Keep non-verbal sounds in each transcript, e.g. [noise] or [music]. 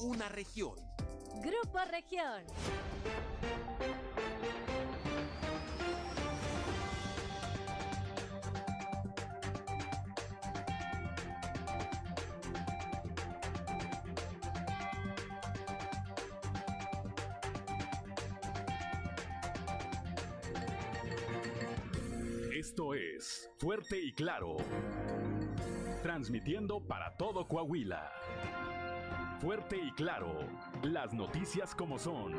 una región. Grupo Región. Esto es Fuerte y Claro. Transmitiendo para todo Coahuila. Fuerte y Claro. Las noticias como son.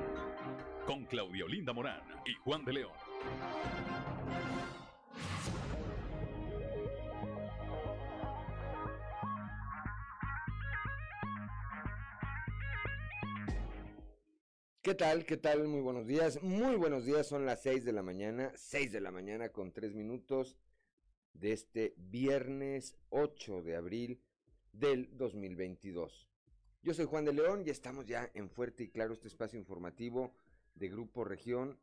Con Claudio Linda Morán y Juan de León. ¿Qué tal? ¿Qué tal? Muy buenos días. Muy buenos días. Son las 6 de la mañana. 6 de la mañana con 3 minutos de este viernes 8 de abril del 2022. Yo soy Juan de León y estamos ya en Fuerte y Claro, este espacio informativo de Grupo Región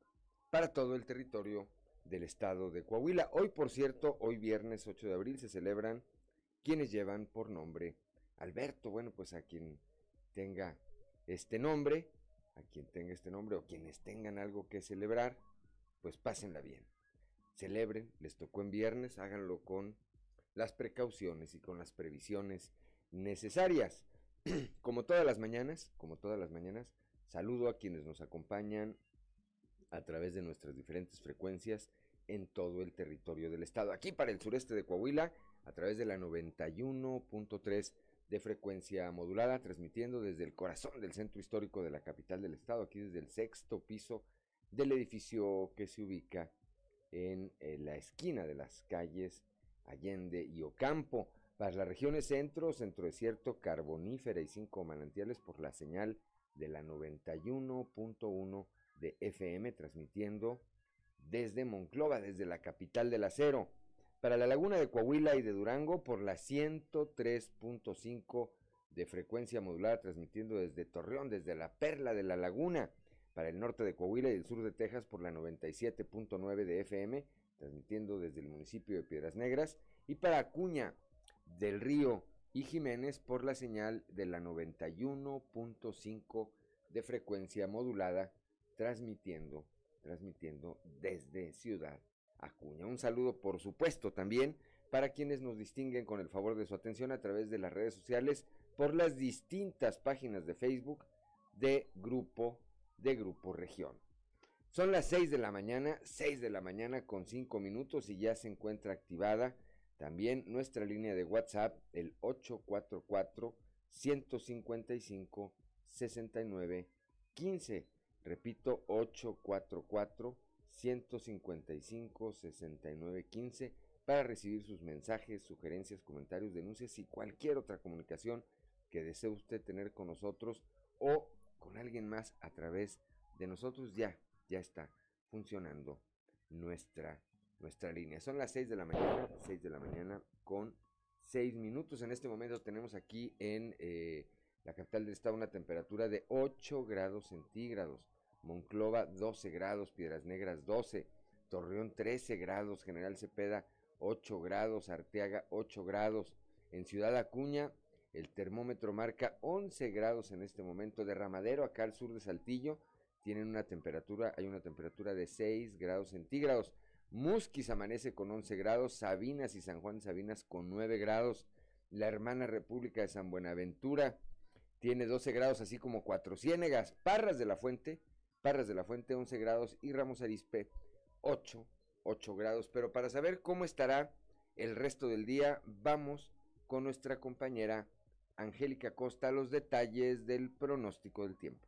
para todo el territorio del estado de Coahuila. Hoy, por cierto, hoy viernes 8 de abril se celebran quienes llevan por nombre Alberto. Bueno, pues a quien tenga este nombre, a quien tenga este nombre o quienes tengan algo que celebrar, pues pásenla bien. Celebren, les tocó en viernes, háganlo con las precauciones y con las previsiones necesarias. [clears throat] como todas las mañanas, como todas las mañanas, saludo a quienes nos acompañan a través de nuestras diferentes frecuencias en todo el territorio del estado. Aquí para el sureste de Coahuila, a través de la 91.3 de frecuencia modulada, transmitiendo desde el corazón del centro histórico de la capital del estado, aquí desde el sexto piso del edificio que se ubica en, eh, la esquina de las calles Allende y Ocampo, para las regiones centro, centro desierto, carbonífera y cinco manantiales por la señal de la 91.1 de FM, transmitiendo desde Monclova, desde la capital del acero. Para la laguna de Coahuila y de Durango por la 103.5 de frecuencia modulada, transmitiendo desde Torreón, desde la perla de la laguna, para el norte de Coahuila y el sur de Texas por la 97.9 de FM, transmitiendo desde el municipio de Piedras Negras, y para Acuña del Río y Jiménez por la señal de la 91.5 de frecuencia modulada, transmitiendo, transmitiendo desde Ciudad Acuña. Un saludo, por supuesto, también para quienes nos distinguen con el favor de su atención a través de las redes sociales por las distintas páginas de Facebook de Grupo de Grupo Región. Son las 6 de la mañana, 6 de la mañana con 5 minutos y ya se encuentra activada también nuestra línea de WhatsApp, el 844 155 69 15. Repito, 844 155 69 15 para recibir sus mensajes, sugerencias, comentarios, denuncias y cualquier otra comunicación que desee usted tener con nosotros o con alguien más a través de nosotros. Ya, ya está funcionando nuestra, nuestra línea. Son las 6 de la mañana, 6 de la mañana con 6 minutos. En este momento tenemos aquí en eh, la capital del estado una temperatura de 8 grados centígrados. Monclova 12 grados, Piedras Negras 12, Torreón 13 grados, General Cepeda 8 grados, Arteaga 8 grados, en Ciudad Acuña el termómetro marca 11 grados en este momento, Derramadero acá al sur de Saltillo tienen una temperatura, hay una temperatura de 6 grados centígrados, Musquis amanece con 11 grados, Sabinas y San Juan Sabinas con 9 grados, la hermana República de San Buenaventura tiene 12 grados, así como Cuatro Ciénegas, Parras de la Fuente Parras de la Fuente 11 grados y Ramos Arispe 8, 8 grados. Pero para saber cómo estará el resto del día, vamos con nuestra compañera Angélica Costa los detalles del pronóstico del tiempo.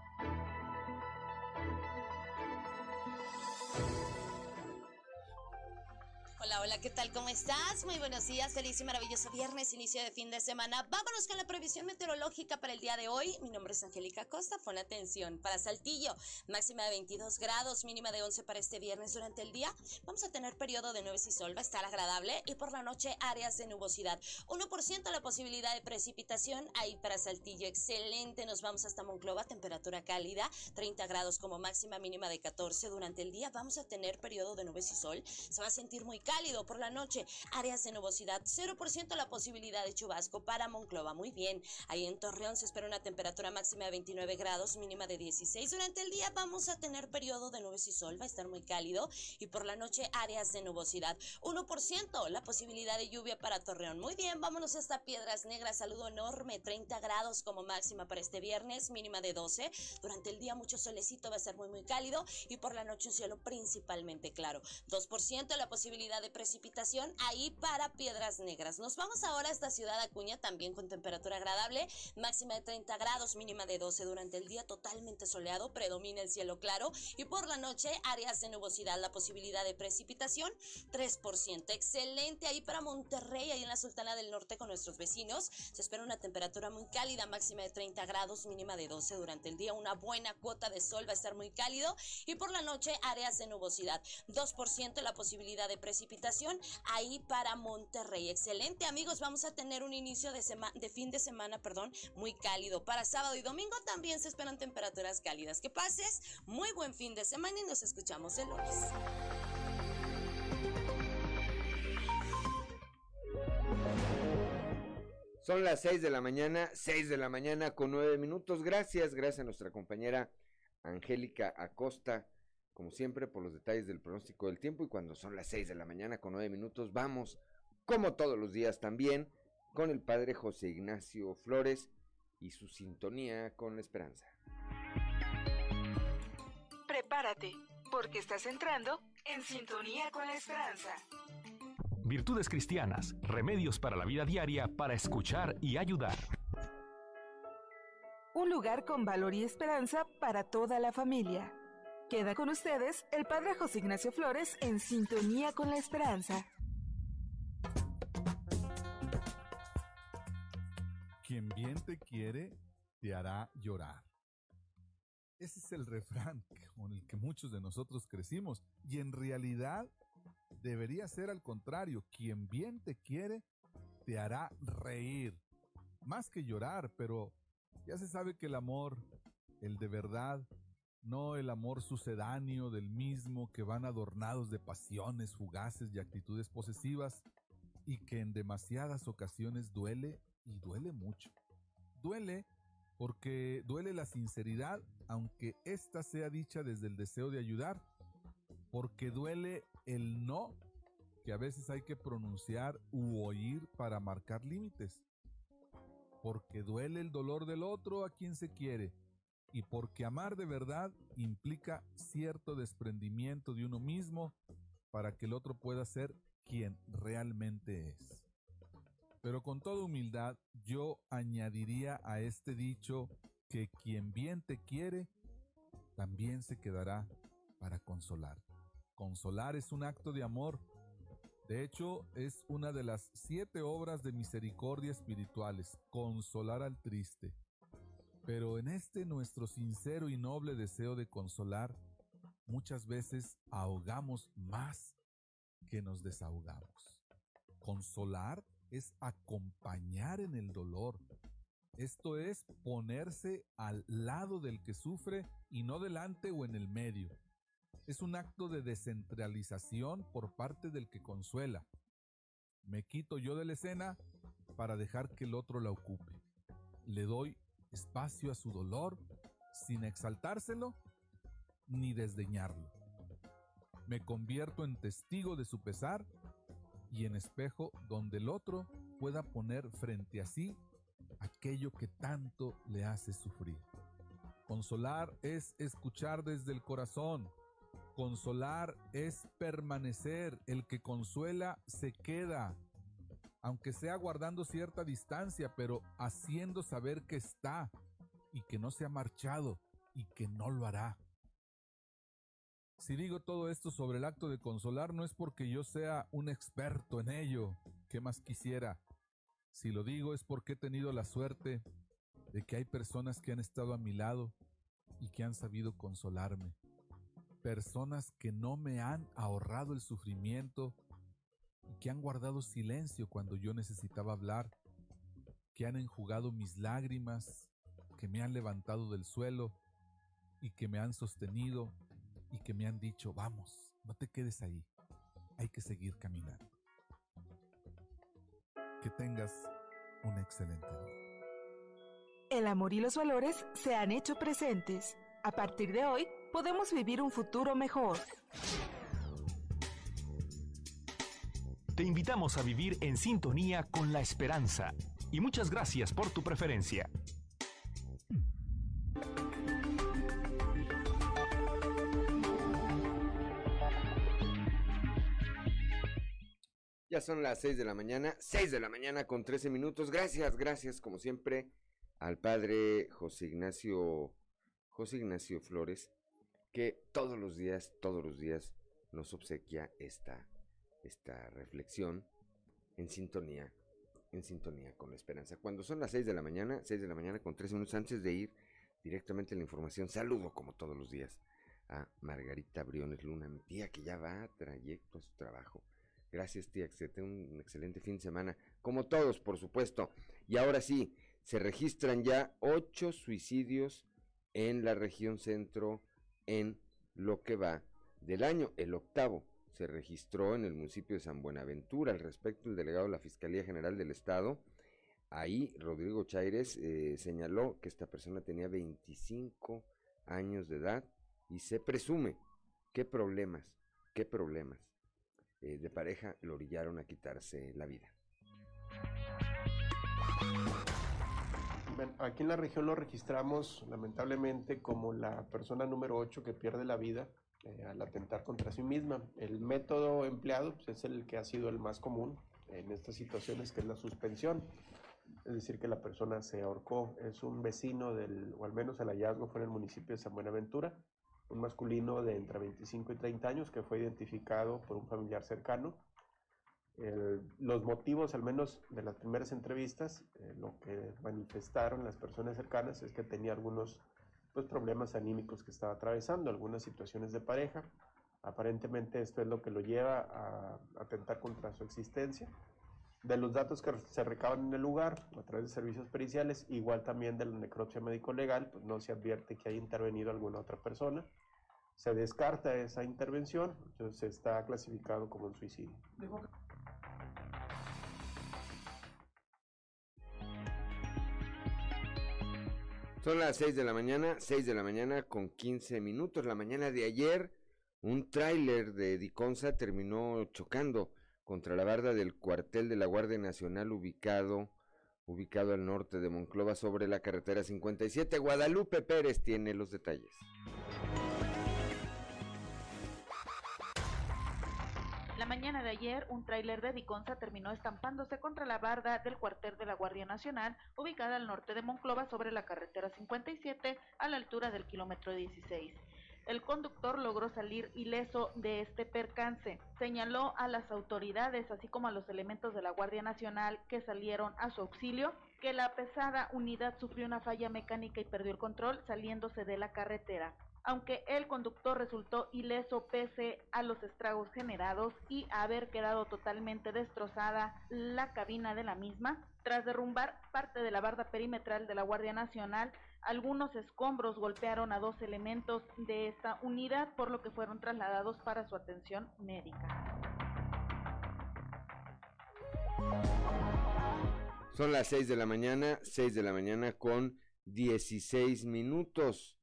Hola, hola, ¿qué tal? ¿Cómo estás? Muy buenos días, feliz y maravilloso viernes, inicio de fin de semana. Vámonos con la previsión meteorológica para el día de hoy. Mi nombre es Angélica Costa, pon atención. Para Saltillo, máxima de 22 grados, mínima de 11 para este viernes durante el día. Vamos a tener periodo de nubes y sol, va a estar agradable y por la noche áreas de nubosidad. 1% la posibilidad de precipitación ahí para Saltillo, excelente. Nos vamos hasta Monclova, temperatura cálida, 30 grados como máxima, mínima de 14 durante el día. Vamos a tener periodo de nubes y sol. Se va a sentir muy cálido por la noche. Áreas de nubosidad, 0% la posibilidad de chubasco para Monclova. Muy bien. Ahí en Torreón se espera una temperatura máxima de 29 grados, mínima de 16. Durante el día vamos a tener periodo de nubes y sol, va a estar muy cálido. Y por la noche áreas de nubosidad, 1% la posibilidad de lluvia para Torreón. Muy bien, vámonos hasta Piedras Negras. Saludo enorme, 30 grados como máxima para este viernes, mínima de 12. Durante el día mucho solecito, va a ser muy muy cálido y por la noche un cielo principalmente claro. 2% la posibilidad de precipitación ahí para Piedras Negras. Nos vamos ahora a esta ciudad Acuña también con temperatura agradable, máxima de 30 grados, mínima de 12 durante el día, totalmente soleado, predomina el cielo claro y por la noche áreas de nubosidad, la posibilidad de precipitación 3%. Excelente ahí para Monterrey, ahí en la Sultana del Norte con nuestros vecinos. Se espera una temperatura muy cálida, máxima de 30 grados, mínima de 12 durante el día, una buena cuota de sol va a estar muy cálido y por la noche áreas de nubosidad, 2% la posibilidad de precipitación ahí para Monterrey. Excelente, amigos, vamos a tener un inicio de, de fin de semana, perdón, muy cálido. Para sábado y domingo también se esperan temperaturas cálidas. Que pases muy buen fin de semana y nos escuchamos el lunes. Son las 6 de la mañana, 6 de la mañana con 9 minutos. Gracias, gracias a nuestra compañera Angélica Acosta como siempre, por los detalles del pronóstico del tiempo. Y cuando son las 6 de la mañana con 9 minutos, vamos, como todos los días también, con el padre José Ignacio Flores y su sintonía con la esperanza. Prepárate, porque estás entrando en sintonía con la esperanza. Virtudes cristianas, remedios para la vida diaria, para escuchar y ayudar. Un lugar con valor y esperanza para toda la familia. Queda con ustedes el Padre José Ignacio Flores en sintonía con la esperanza. Quien bien te quiere, te hará llorar. Ese es el refrán con el que muchos de nosotros crecimos y en realidad debería ser al contrario. Quien bien te quiere, te hará reír. Más que llorar, pero ya se sabe que el amor, el de verdad, no el amor sucedáneo del mismo que van adornados de pasiones fugaces y actitudes posesivas y que en demasiadas ocasiones duele y duele mucho. Duele porque duele la sinceridad, aunque ésta sea dicha desde el deseo de ayudar, porque duele el no que a veces hay que pronunciar u oír para marcar límites, porque duele el dolor del otro a quien se quiere, y porque amar de verdad implica cierto desprendimiento de uno mismo para que el otro pueda ser quien realmente es. Pero con toda humildad yo añadiría a este dicho que quien bien te quiere, también se quedará para consolar. Consolar es un acto de amor. De hecho, es una de las siete obras de misericordia espirituales, consolar al triste. Pero en este nuestro sincero y noble deseo de consolar, muchas veces ahogamos más que nos desahogamos. Consolar es acompañar en el dolor. Esto es ponerse al lado del que sufre y no delante o en el medio. Es un acto de descentralización por parte del que consuela. Me quito yo de la escena para dejar que el otro la ocupe. Le doy espacio a su dolor sin exaltárselo ni desdeñarlo. Me convierto en testigo de su pesar y en espejo donde el otro pueda poner frente a sí aquello que tanto le hace sufrir. Consolar es escuchar desde el corazón. Consolar es permanecer. El que consuela se queda aunque sea guardando cierta distancia, pero haciendo saber que está y que no se ha marchado y que no lo hará. Si digo todo esto sobre el acto de consolar no es porque yo sea un experto en ello, ¿qué más quisiera? Si lo digo es porque he tenido la suerte de que hay personas que han estado a mi lado y que han sabido consolarme. Personas que no me han ahorrado el sufrimiento que han guardado silencio cuando yo necesitaba hablar, que han enjugado mis lágrimas, que me han levantado del suelo y que me han sostenido y que me han dicho, vamos, no te quedes ahí, hay que seguir caminando. Que tengas un excelente día. El amor y los valores se han hecho presentes. A partir de hoy, podemos vivir un futuro mejor. Te invitamos a vivir en sintonía con la esperanza y muchas gracias por tu preferencia. Ya son las 6 de la mañana, 6 de la mañana con 13 minutos. Gracias, gracias, como siempre, al padre José Ignacio, José Ignacio Flores, que todos los días, todos los días nos obsequia esta, esta reflexión en sintonía, en sintonía con la esperanza. Cuando son las 6 de la mañana, 6 de la mañana con 13 minutos antes de ir directamente a la información, saludo como todos los días a Margarita Briones Luna, mi tía que ya va a trayecto a su trabajo Gracias, tía, que tenga un excelente fin de semana. Como todos, por supuesto. Y ahora sí, se registran ya ocho suicidios en la región centro en lo que va del año. El octavo se registró en el municipio de San Buenaventura. Al respecto, el delegado de la Fiscalía General del Estado, ahí Rodrigo Chaires, eh, señaló que esta persona tenía 25 años de edad y se presume qué problemas, qué problemas eh, de pareja lo orillaron a quitarse la vida. aquí en la región lo registramos lamentablemente como la persona número 8 que pierde la vida eh, al atentar contra sí misma. El método empleado pues, es el que ha sido el más común en estas situaciones, que es la suspensión. Es decir, que la persona se ahorcó. Es un vecino del, o al menos el hallazgo fue en el municipio de San Buenaventura un masculino de entre 25 y 30 años que fue identificado por un familiar cercano. los motivos, al menos de las primeras entrevistas, eh, lo que manifestaron las personas cercanas es que tenía algunos pues, problemas anímicos que estaba atravesando, algunas situaciones de pareja. Aparentemente esto es lo que lo lleva a atentar contra su existencia. De los datos que se recaban en el lugar, a través de servicios periciales, igual también de la necropsia médico-legal, pues no se advierte que haya intervenido alguna otra persona se descarta esa intervención, entonces está clasificado como un suicidio. Son las 6 de la mañana, 6 de la mañana con 15 minutos. La mañana de ayer, un tráiler de Diconsa terminó chocando contra la barda del cuartel de la Guardia Nacional ubicado, ubicado al norte de Monclova sobre la carretera 57. Guadalupe Pérez tiene los detalles. Mañana de ayer, un tráiler de Diconsa terminó estampándose contra la barda del cuartel de la Guardia Nacional, ubicada al norte de Monclova sobre la carretera 57, a la altura del kilómetro 16. El conductor logró salir ileso de este percance. Señaló a las autoridades, así como a los elementos de la Guardia Nacional que salieron a su auxilio, que la pesada unidad sufrió una falla mecánica y perdió el control saliéndose de la carretera aunque el conductor resultó ileso pese a los estragos generados y haber quedado totalmente destrozada la cabina de la misma. Tras derrumbar parte de la barda perimetral de la Guardia Nacional, algunos escombros golpearon a dos elementos de esta unidad, por lo que fueron trasladados para su atención médica. Son las 6 de la mañana, 6 de la mañana con 16 minutos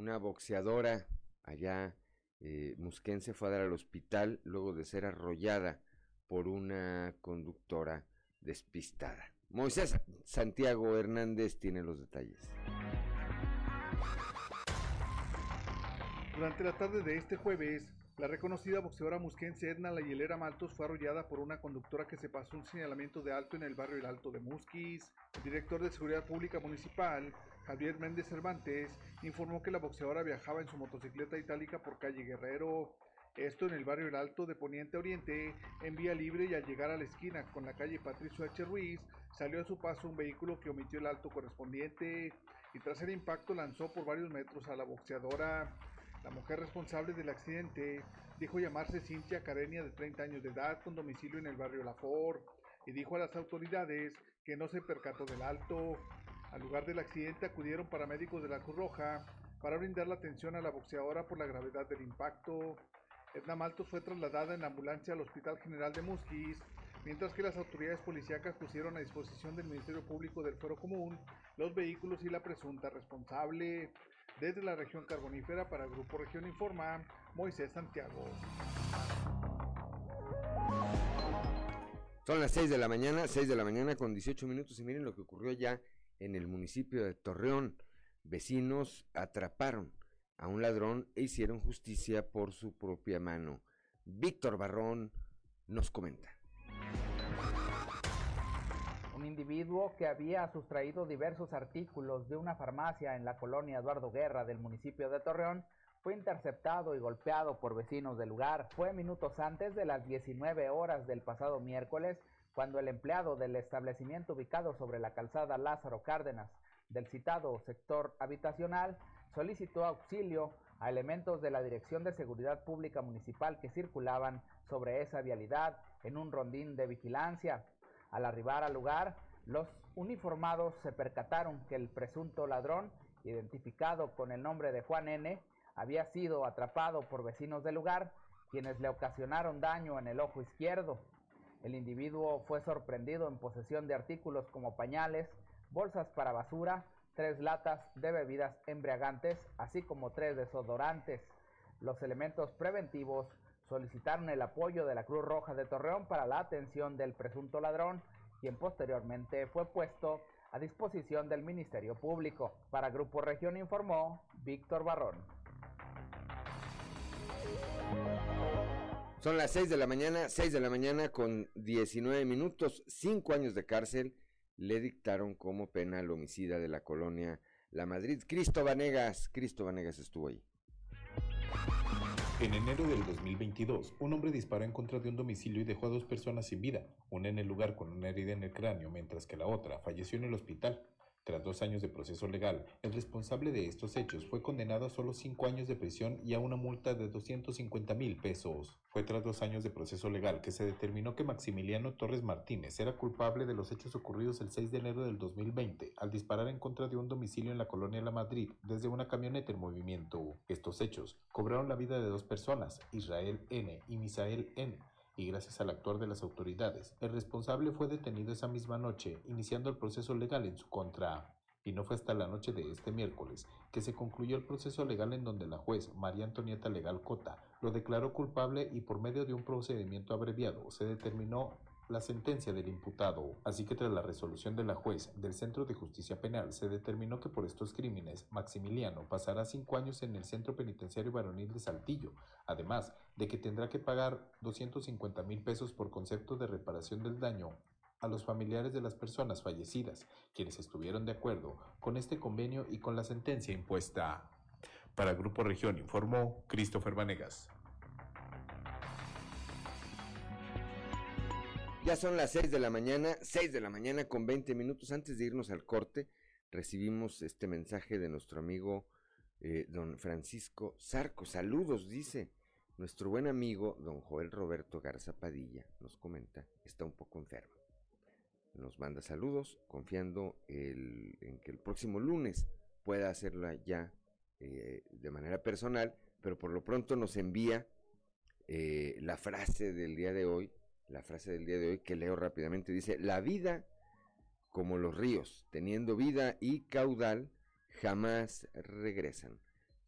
una boxeadora allá eh, musquense fue a dar al hospital luego de ser arrollada por una conductora despistada. Moisés Santiago Hernández tiene los detalles. Durante la tarde de este jueves, la reconocida boxeadora musquense Edna La Hielera Maltos fue arrollada por una conductora que se pasó un señalamiento de alto en el barrio El Alto de Musquis. Director de Seguridad Pública Municipal, Javier Méndez Cervantes, informó que la boxeadora viajaba en su motocicleta itálica por calle Guerrero. Esto en el barrio El Alto de Poniente Oriente, en vía libre y al llegar a la esquina con la calle Patricio H. Ruiz, salió a su paso un vehículo que omitió el alto correspondiente y tras el impacto lanzó por varios metros a la boxeadora. La mujer responsable del accidente dijo llamarse Cintia Carenia de 30 años de edad con domicilio en el barrio La Ford y dijo a las autoridades que no se percató del alto. Al lugar del accidente acudieron paramédicos de la Cruz Roja para brindar la atención a la boxeadora por la gravedad del impacto. Edna Maltos fue trasladada en ambulancia al Hospital General de Musquis, mientras que las autoridades policíacas pusieron a disposición del Ministerio Público del Fuero Común los vehículos y la presunta responsable. Desde la región carbonífera para Grupo Región Informa, Moisés Santiago. Son las 6 de la mañana, 6 de la mañana con 18 minutos y miren lo que ocurrió ya en el municipio de Torreón. Vecinos atraparon a un ladrón e hicieron justicia por su propia mano. Víctor Barrón nos comenta. Un individuo que había sustraído diversos artículos de una farmacia en la colonia Eduardo Guerra del municipio de Torreón fue interceptado y golpeado por vecinos del lugar. Fue minutos antes de las 19 horas del pasado miércoles cuando el empleado del establecimiento ubicado sobre la calzada Lázaro Cárdenas del citado sector habitacional solicitó auxilio a elementos de la Dirección de Seguridad Pública Municipal que circulaban sobre esa vialidad en un rondín de vigilancia. Al arribar al lugar, los uniformados se percataron que el presunto ladrón, identificado con el nombre de Juan N., había sido atrapado por vecinos del lugar, quienes le ocasionaron daño en el ojo izquierdo. El individuo fue sorprendido en posesión de artículos como pañales, bolsas para basura, tres latas de bebidas embriagantes, así como tres desodorantes. Los elementos preventivos solicitaron el apoyo de la Cruz Roja de Torreón para la atención del presunto ladrón, quien posteriormente fue puesto a disposición del Ministerio Público. Para Grupo Región informó Víctor Barrón. Son las 6 de la mañana, 6 de la mañana con 19 minutos, 5 años de cárcel le dictaron como pena al homicida de la colonia La Madrid. Cristo Vanegas, Cristo Vanegas estuvo ahí. En enero del 2022, un hombre disparó en contra de un domicilio y dejó a dos personas sin vida, una en el lugar con una herida en el cráneo, mientras que la otra falleció en el hospital. Tras dos años de proceso legal, el responsable de estos hechos fue condenado a solo cinco años de prisión y a una multa de 250 mil pesos. Fue tras dos años de proceso legal que se determinó que Maximiliano Torres Martínez era culpable de los hechos ocurridos el 6 de enero del 2020 al disparar en contra de un domicilio en la colonia La Madrid desde una camioneta en movimiento. Estos hechos cobraron la vida de dos personas, Israel N. y Misael N y gracias al actuar de las autoridades, el responsable fue detenido esa misma noche, iniciando el proceso legal en su contra. Y no fue hasta la noche de este miércoles que se concluyó el proceso legal en donde la juez María Antonieta Legal Cota lo declaró culpable y por medio de un procedimiento abreviado se determinó la sentencia del imputado. Así que tras la resolución de la juez del Centro de Justicia Penal se determinó que por estos crímenes Maximiliano pasará cinco años en el Centro Penitenciario Varonil de Saltillo, además de que tendrá que pagar 250 mil pesos por concepto de reparación del daño a los familiares de las personas fallecidas, quienes estuvieron de acuerdo con este convenio y con la sentencia impuesta. Para Grupo Región informó Christopher Vanegas. Ya son las 6 de la mañana, 6 de la mañana con 20 minutos. Antes de irnos al corte, recibimos este mensaje de nuestro amigo eh, don Francisco Zarco. Saludos, dice. Nuestro buen amigo don Joel Roberto Garza Padilla nos comenta, está un poco enfermo. Nos manda saludos, confiando en que el próximo lunes pueda hacerla ya eh, de manera personal, pero por lo pronto nos envía eh, la frase del día de hoy la frase del día de hoy que leo rápidamente. Dice, la vida como los ríos, teniendo vida y caudal, jamás regresan,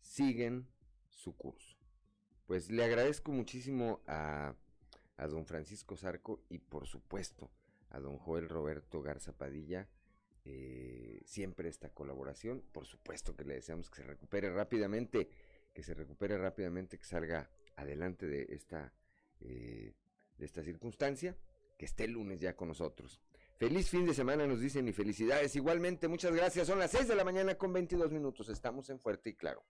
siguen su curso. Pues le agradezco muchísimo a, a don Francisco Zarco y por supuesto a don Joel Roberto Garza Padilla eh, siempre esta colaboración. Por supuesto que le deseamos que se recupere rápidamente, que se recupere rápidamente, que salga adelante de esta eh, de esta circunstancia, que esté el lunes ya con nosotros. Feliz fin de semana, nos dicen, y felicidades. Igualmente, muchas gracias. Son las 6 de la mañana con 22 minutos. Estamos en Fuerte y Claro.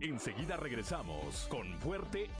Enseguida regresamos con Fuerte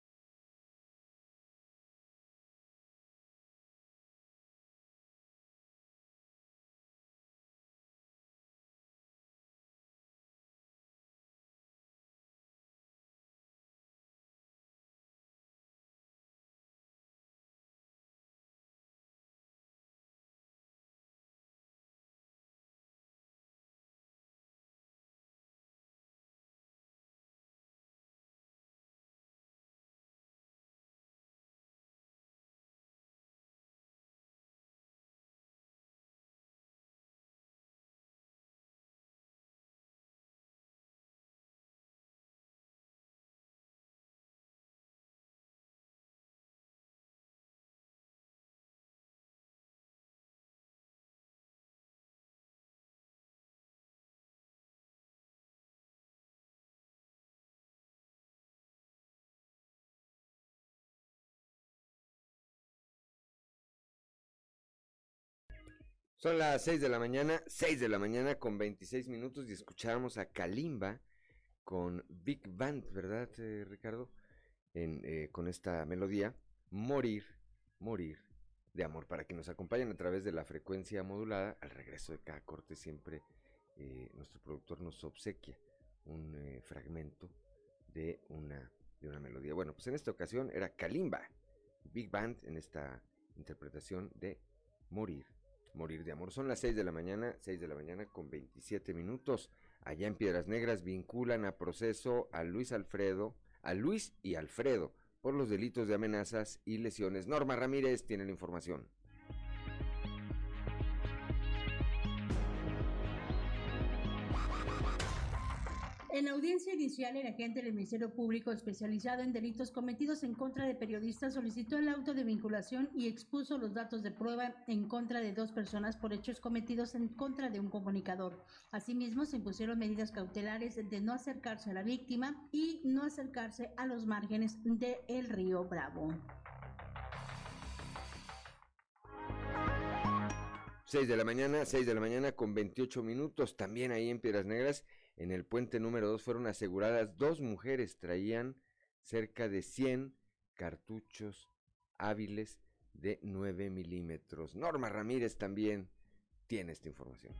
Son las 6 de la mañana, 6 de la mañana con 26 minutos y escuchábamos a Kalimba con Big Band, ¿verdad, eh, Ricardo? En, eh, con esta melodía, Morir, Morir de Amor, para que nos acompañen a través de la frecuencia modulada. Al regreso de cada corte siempre eh, nuestro productor nos obsequia un fragmento de una, de una melodía. Bueno, pues en esta ocasión era Kalimba, Big Band, en esta interpretación de Morir Morir de Amor. Son las 6 de la mañana, 6 de la mañana con 27 minutos. Allá en Piedras Negras vinculan a proceso a Luis Alfredo, a Luis y Alfredo por los delitos de amenazas y lesiones. Norma Ramírez tiene la información. En audiencia inicial, el agente del Ministerio Público especializado en delitos cometidos en contra de periodistas solicitó el auto de vinculación y expuso los datos de prueba en contra de dos personas por hechos cometidos en contra de un comunicador. Asimismo, se impusieron medidas cautelares de no acercarse a la víctima y no acercarse a los márgenes del el río Bravo. 6 de la mañana, 6 de la mañana con 28 minutos, también ahí en Piedras Negras en el puente número 2 fueron aseguradas dos mujeres, traían cerca de 100 cartuchos hábiles de 9 milímetros. Norma Ramírez también tiene esta información.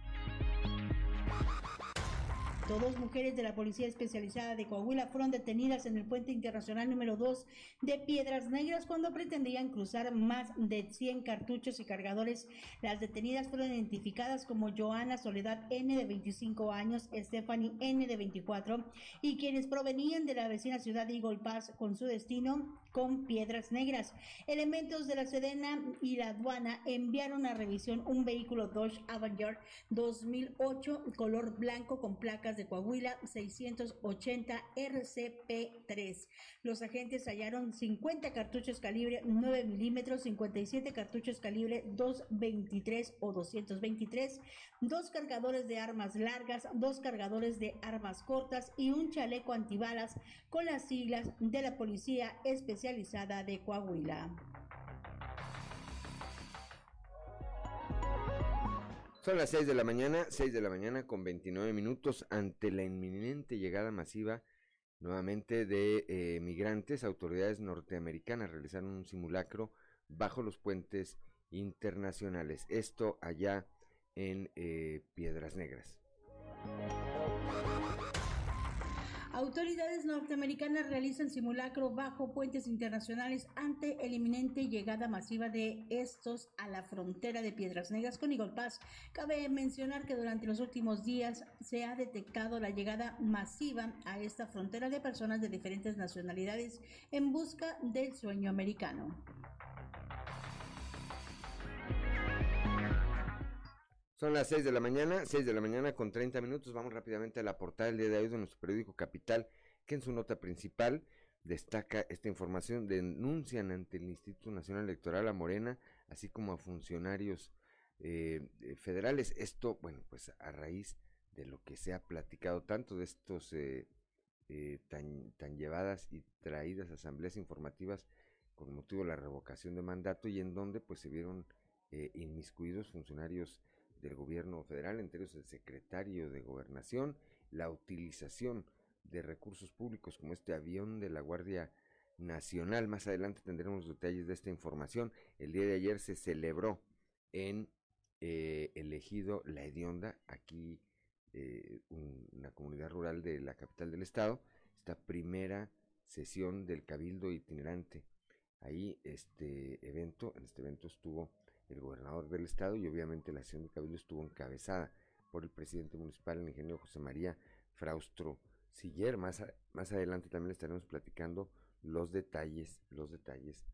Dos mujeres de la Policía Especializada de Coahuila fueron detenidas en el puente internacional número 2 de Piedras Negras cuando pretendían cruzar más de 100 cartuchos y cargadores. Las detenidas fueron identificadas como Joana Soledad N de 25 años, Stephanie N de 24 y quienes provenían de la vecina ciudad de Eagle Pass con su destino con Piedras Negras. Elementos de la Sedena y la aduana enviaron a revisión un vehículo Dodge Avenger 2008 color blanco con placas de Coahuila 680 RCP3. Los agentes hallaron 50 cartuchos calibre 9 milímetros, 57 cartuchos calibre 223 o 223, dos cargadores de armas largas, dos cargadores de armas cortas y un chaleco antibalas con las siglas de la Policía Especializada de Coahuila. Son las 6 de la mañana, 6 de la mañana con 29 minutos ante la inminente llegada masiva nuevamente de eh, migrantes. Autoridades norteamericanas realizaron un simulacro bajo los puentes internacionales. Esto allá en eh, Piedras Negras. Autoridades norteamericanas realizan simulacro bajo puentes internacionales ante el inminente llegada masiva de estos a la frontera de Piedras Negras con Eagle Pass. Cabe mencionar que durante los últimos días se ha detectado la llegada masiva a esta frontera de personas de diferentes nacionalidades en busca del sueño americano. Son las 6 de la mañana, 6 de la mañana con 30 minutos. Vamos rápidamente a la portada del día de hoy de nuestro periódico Capital, que en su nota principal destaca esta información. Denuncian ante el Instituto Nacional Electoral a Morena, así como a funcionarios eh, eh, federales. Esto, bueno, pues a raíz de lo que se ha platicado tanto de estos eh, eh, tan, tan llevadas y traídas asambleas informativas con motivo de la revocación de mandato y en donde pues se vieron inmiscuidos funcionarios del gobierno federal, entre ellos el secretario de gobernación, la utilización de recursos públicos como este avión de la Guardia Nacional. Más adelante tendremos detalles de esta información. El día de ayer se celebró en eh, el ejido La Hedionda, aquí eh, una comunidad rural de la capital del estado, esta primera sesión del Cabildo itinerante. Ahí este evento, en este evento estuvo el gobernador del estado y obviamente la sesión del Cabildo estuvo encabezada por el presidente municipal, el ingeniero José María Fraustro Siller. Más, más adelante también estaremos platicando los detalles, los detalles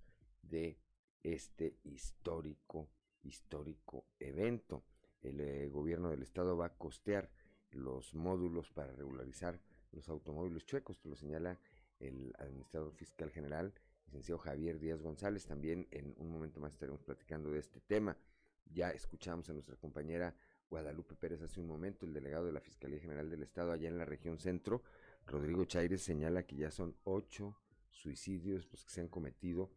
de este histórico, histórico evento. El eh, gobierno del estado va a costear los módulos para regularizar los automóviles chuecos, lo señala el administrador fiscal general, licenciado Javier Díaz González. También en un momento más estaremos platicando de este tema. Ya escuchamos a nuestra compañera Guadalupe Pérez hace un momento, el delegado de la Fiscalía General del Estado allá en la región centro, Rodrigo Chaires, señala que ya son ocho suicidios los que se han cometido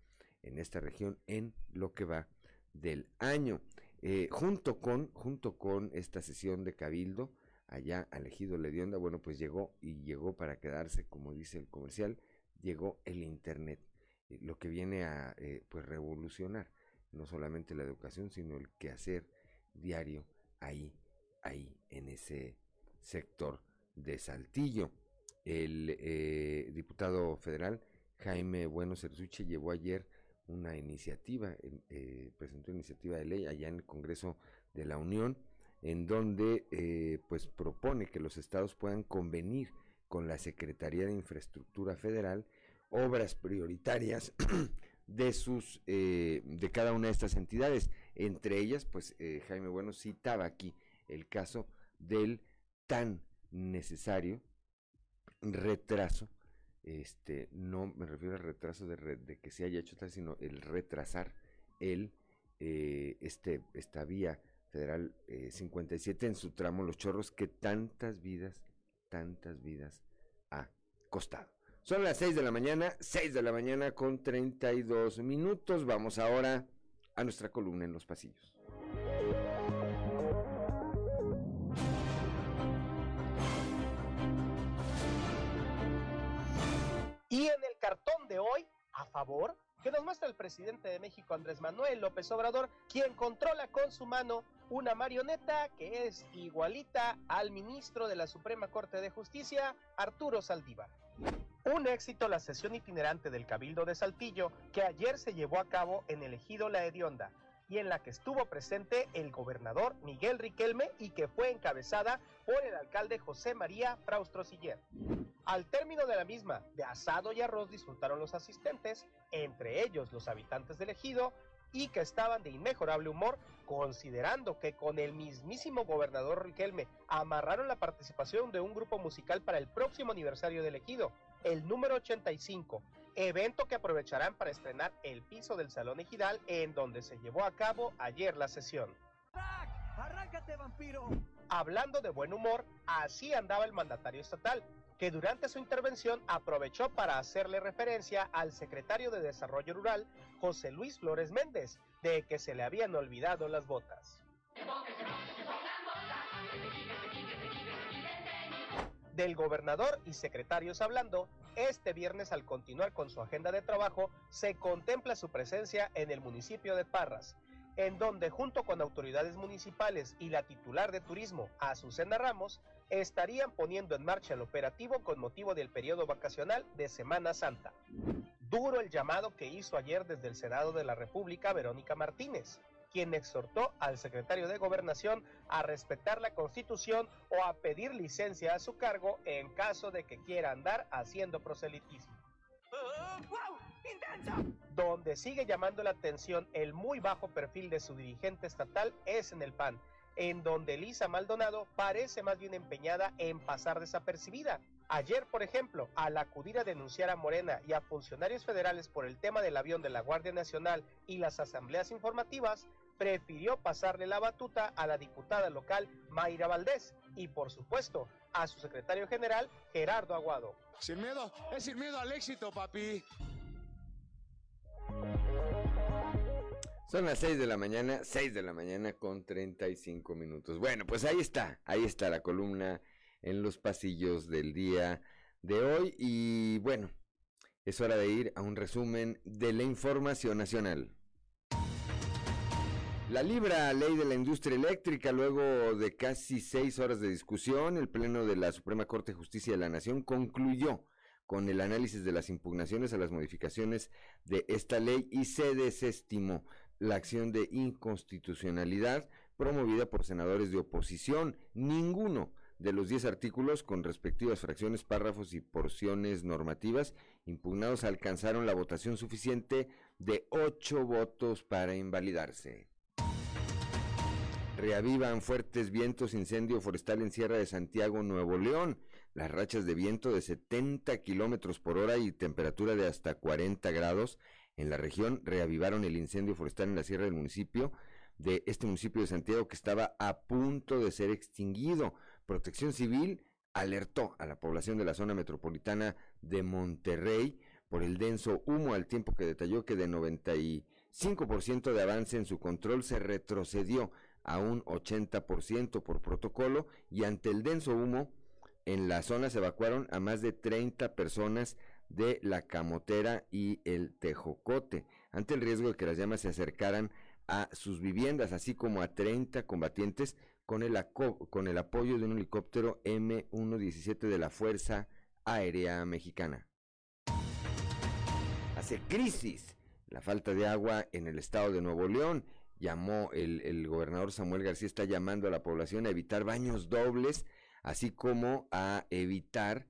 en esta región en lo que va del año. Eh, junto con junto con esta sesión de cabildo allá al ejido Ledionda, bueno, pues llegó y llegó para quedarse, como dice el comercial, llegó el internet, lo que viene a eh, pues revolucionar no solamente la educación, sino el quehacer diario ahí, ahí en ese sector de Saltillo. El diputado federal Jaime Bueno Cerzuche llevó ayer una iniciativa, eh, presentó una iniciativa de ley allá en el Congreso de la Unión, en donde eh, pues propone que los estados puedan convenir con la Secretaría de Infraestructura Federal obras prioritarias [clears throat] de sus eh, de cada una de estas entidades. Entre ellas, pues Jaime Bueno citaba aquí el caso del tan necesario retraso este, no me refiero al retraso de, que se haya hecho tal, sino el retrasar el, eh, este, esta vía federal 57 eh, en su tramo Los Chorros que tantas vidas, tantas vidas ha costado. Son las 6 de la mañana, 6 de la mañana con 32 minutos. Vamos ahora a nuestra columna en los pasillos. Y en el cartón de hoy, a favor, que nos muestra el presidente de México, Andrés Manuel López Obrador, quien controla con su mano una marioneta que es igualita al ministro de la Suprema Corte de Justicia, Arturo Saldívar. Un éxito la sesión itinerante del Cabildo de Saltillo que ayer se llevó a cabo en el ejido La Hedionda y en la que estuvo presente el gobernador Miguel Riquelme y que fue encabezada por el alcalde José María Fraustro Siller. Al término de la misma, de asado y arroz disfrutaron los asistentes, entre ellos los habitantes del ejido, y que estaban de inmejorable humor, considerando que con el mismísimo gobernador Riquelme amarraron la participación de un grupo musical para el próximo aniversario del ejido, el número 85, evento que aprovecharán para estrenar el piso del Salón Ejidal en donde se llevó a cabo ayer la sesión. ¡Arráncate, vampiro! Hablando de buen humor, así andaba el mandatario estatal, que durante su intervención aprovechó para hacerle referencia al secretario de Desarrollo Rural, José Luis Flores Méndez, de que se le habían olvidado las botas. Del gobernador y secretarios hablando, este viernes al continuar con su agenda de trabajo, se contempla su presencia en el municipio de Parras, en donde junto con autoridades municipales y la titular de turismo, Azucena Ramos, estarían poniendo en marcha el operativo con motivo del periodo vacacional de Semana Santa. Duro el llamado que hizo ayer desde el Senado de la República Verónica Martínez, quien exhortó al secretario de Gobernación a respetar la Constitución o a pedir licencia a su cargo en caso de que quiera andar haciendo proselitismo. Donde sigue llamando la atención el muy bajo perfil de su dirigente estatal es en el PAN, en donde Lisa Maldonado parece más bien empeñada en pasar desapercibida. Ayer, por ejemplo, al acudir a denunciar a Morena y a funcionarios federales por el tema del avión de la Guardia Nacional y las asambleas informativas, prefirió pasarle la batuta a la diputada local Mayra Valdés, y por supuesto a su secretario general Gerardo Aguado. Sin miedo, es sin miedo al éxito, papi. Son las 6 de la mañana, 6 de la mañana con 35 minutos. Bueno, pues ahí está, ahí está la columna en los pasillos del día de hoy y bueno, es hora de ir a un resumen de la información nacional. La Libra Ley de la Industria Eléctrica, luego de casi seis horas de discusión, el Pleno de la Suprema Corte de Justicia de la Nación concluyó con el análisis de las impugnaciones a las modificaciones de esta ley y se desestimó la acción de inconstitucionalidad promovida por senadores de oposición. Ninguno de los diez artículos con respectivas fracciones, párrafos y porciones normativas impugnados alcanzaron la votación suficiente de ocho votos para invalidarse. Reavivan fuertes vientos, incendio forestal en Sierra de Santiago, Nuevo León. Las rachas de viento de 70 kilómetros por hora y temperatura de hasta 40 grados en la región reavivaron el incendio forestal en la sierra del municipio, de este municipio de Santiago que estaba a punto de ser extinguido. Protección Civil alertó a la población de la zona metropolitana de Monterrey por el denso humo al tiempo que detalló que de 95% de avance en su control se retrocedió a un 80% por protocolo y ante el denso humo en la zona se evacuaron a más de 30 personas de la camotera y el tejocote, ante el riesgo de que las llamas se acercaran a sus viviendas, así como a 30 combatientes con el, apoyo de un helicóptero M117 de la Fuerza Aérea Mexicana. Hace crisis la falta de agua en el estado de Nuevo León llamó el, el, gobernador Samuel García está llamando a la población a evitar baños dobles, así como a evitar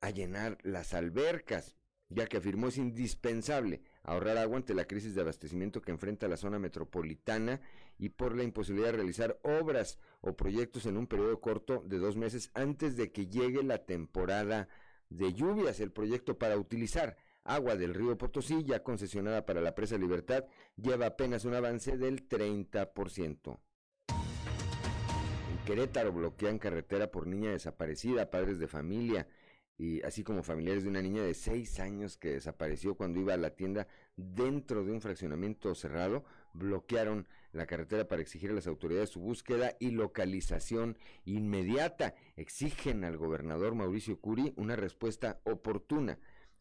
a llenar las albercas, ya que afirmó es indispensable ahorrar agua ante la crisis de abastecimiento que enfrenta la zona metropolitana y por la imposibilidad de realizar obras o proyectos en un periodo corto de dos meses antes de que llegue la temporada de lluvias. El proyecto para utilizar agua del río Potosí, ya concesionada para la presa Libertad, lleva apenas un avance del 30%. En Querétaro bloquean carretera por niña desaparecida, padres de familia, y así como familiares de una niña de seis años que desapareció cuando iba a la tienda dentro de un fraccionamiento cerrado, bloquearon la carretera para exigir a las autoridades su búsqueda y localización inmediata. Exigen al gobernador Mauricio Curi una respuesta oportuna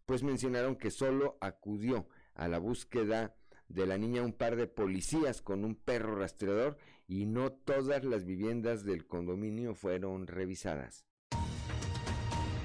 pues mencionaron que solo acudió a la búsqueda de la niña un par de policías con un perro rastreador y no todas las viviendas del condominio fueron revisadas.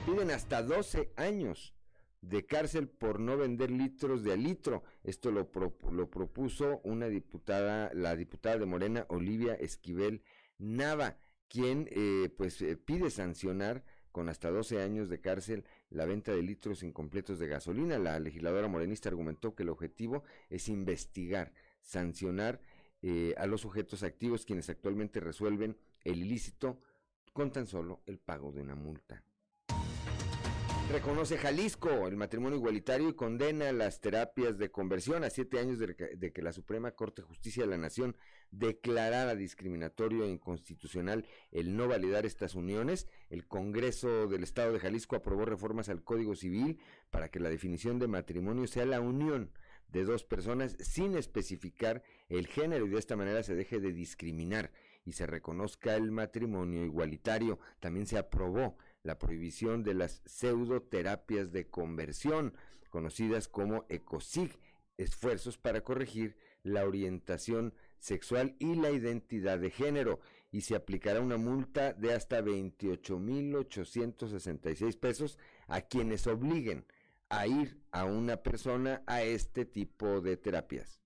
Piden hasta 12 años de cárcel por no vender litros de litro. Esto lo, lo propuso una diputada, la diputada de Morena, Olivia Esquivel Nava, quien eh, pues eh, pide sancionar con hasta 12 años de cárcel la venta de litros incompletos de gasolina. La legisladora morenista argumentó que el objetivo es investigar, sancionar eh, a los sujetos activos quienes actualmente resuelven el ilícito con tan solo el pago de una multa. Reconoce Jalisco el matrimonio igualitario y condena las terapias de conversión a siete años de, que la Suprema Corte de Justicia de la Nación declarara discriminatorio e inconstitucional el no validar estas uniones. El Congreso del Estado de Jalisco aprobó reformas al Código Civil para que la definición de matrimonio sea la unión de dos personas sin especificar el género y de esta manera se deje de discriminar y se reconozca el matrimonio igualitario. También se aprobó la prohibición de las pseudoterapias de conversión, conocidas como ECOSIG, esfuerzos para corregir la orientación sexual y la identidad de género, y se aplicará una multa de hasta 28.866 pesos a quienes obliguen a ir a una persona a este tipo de terapias.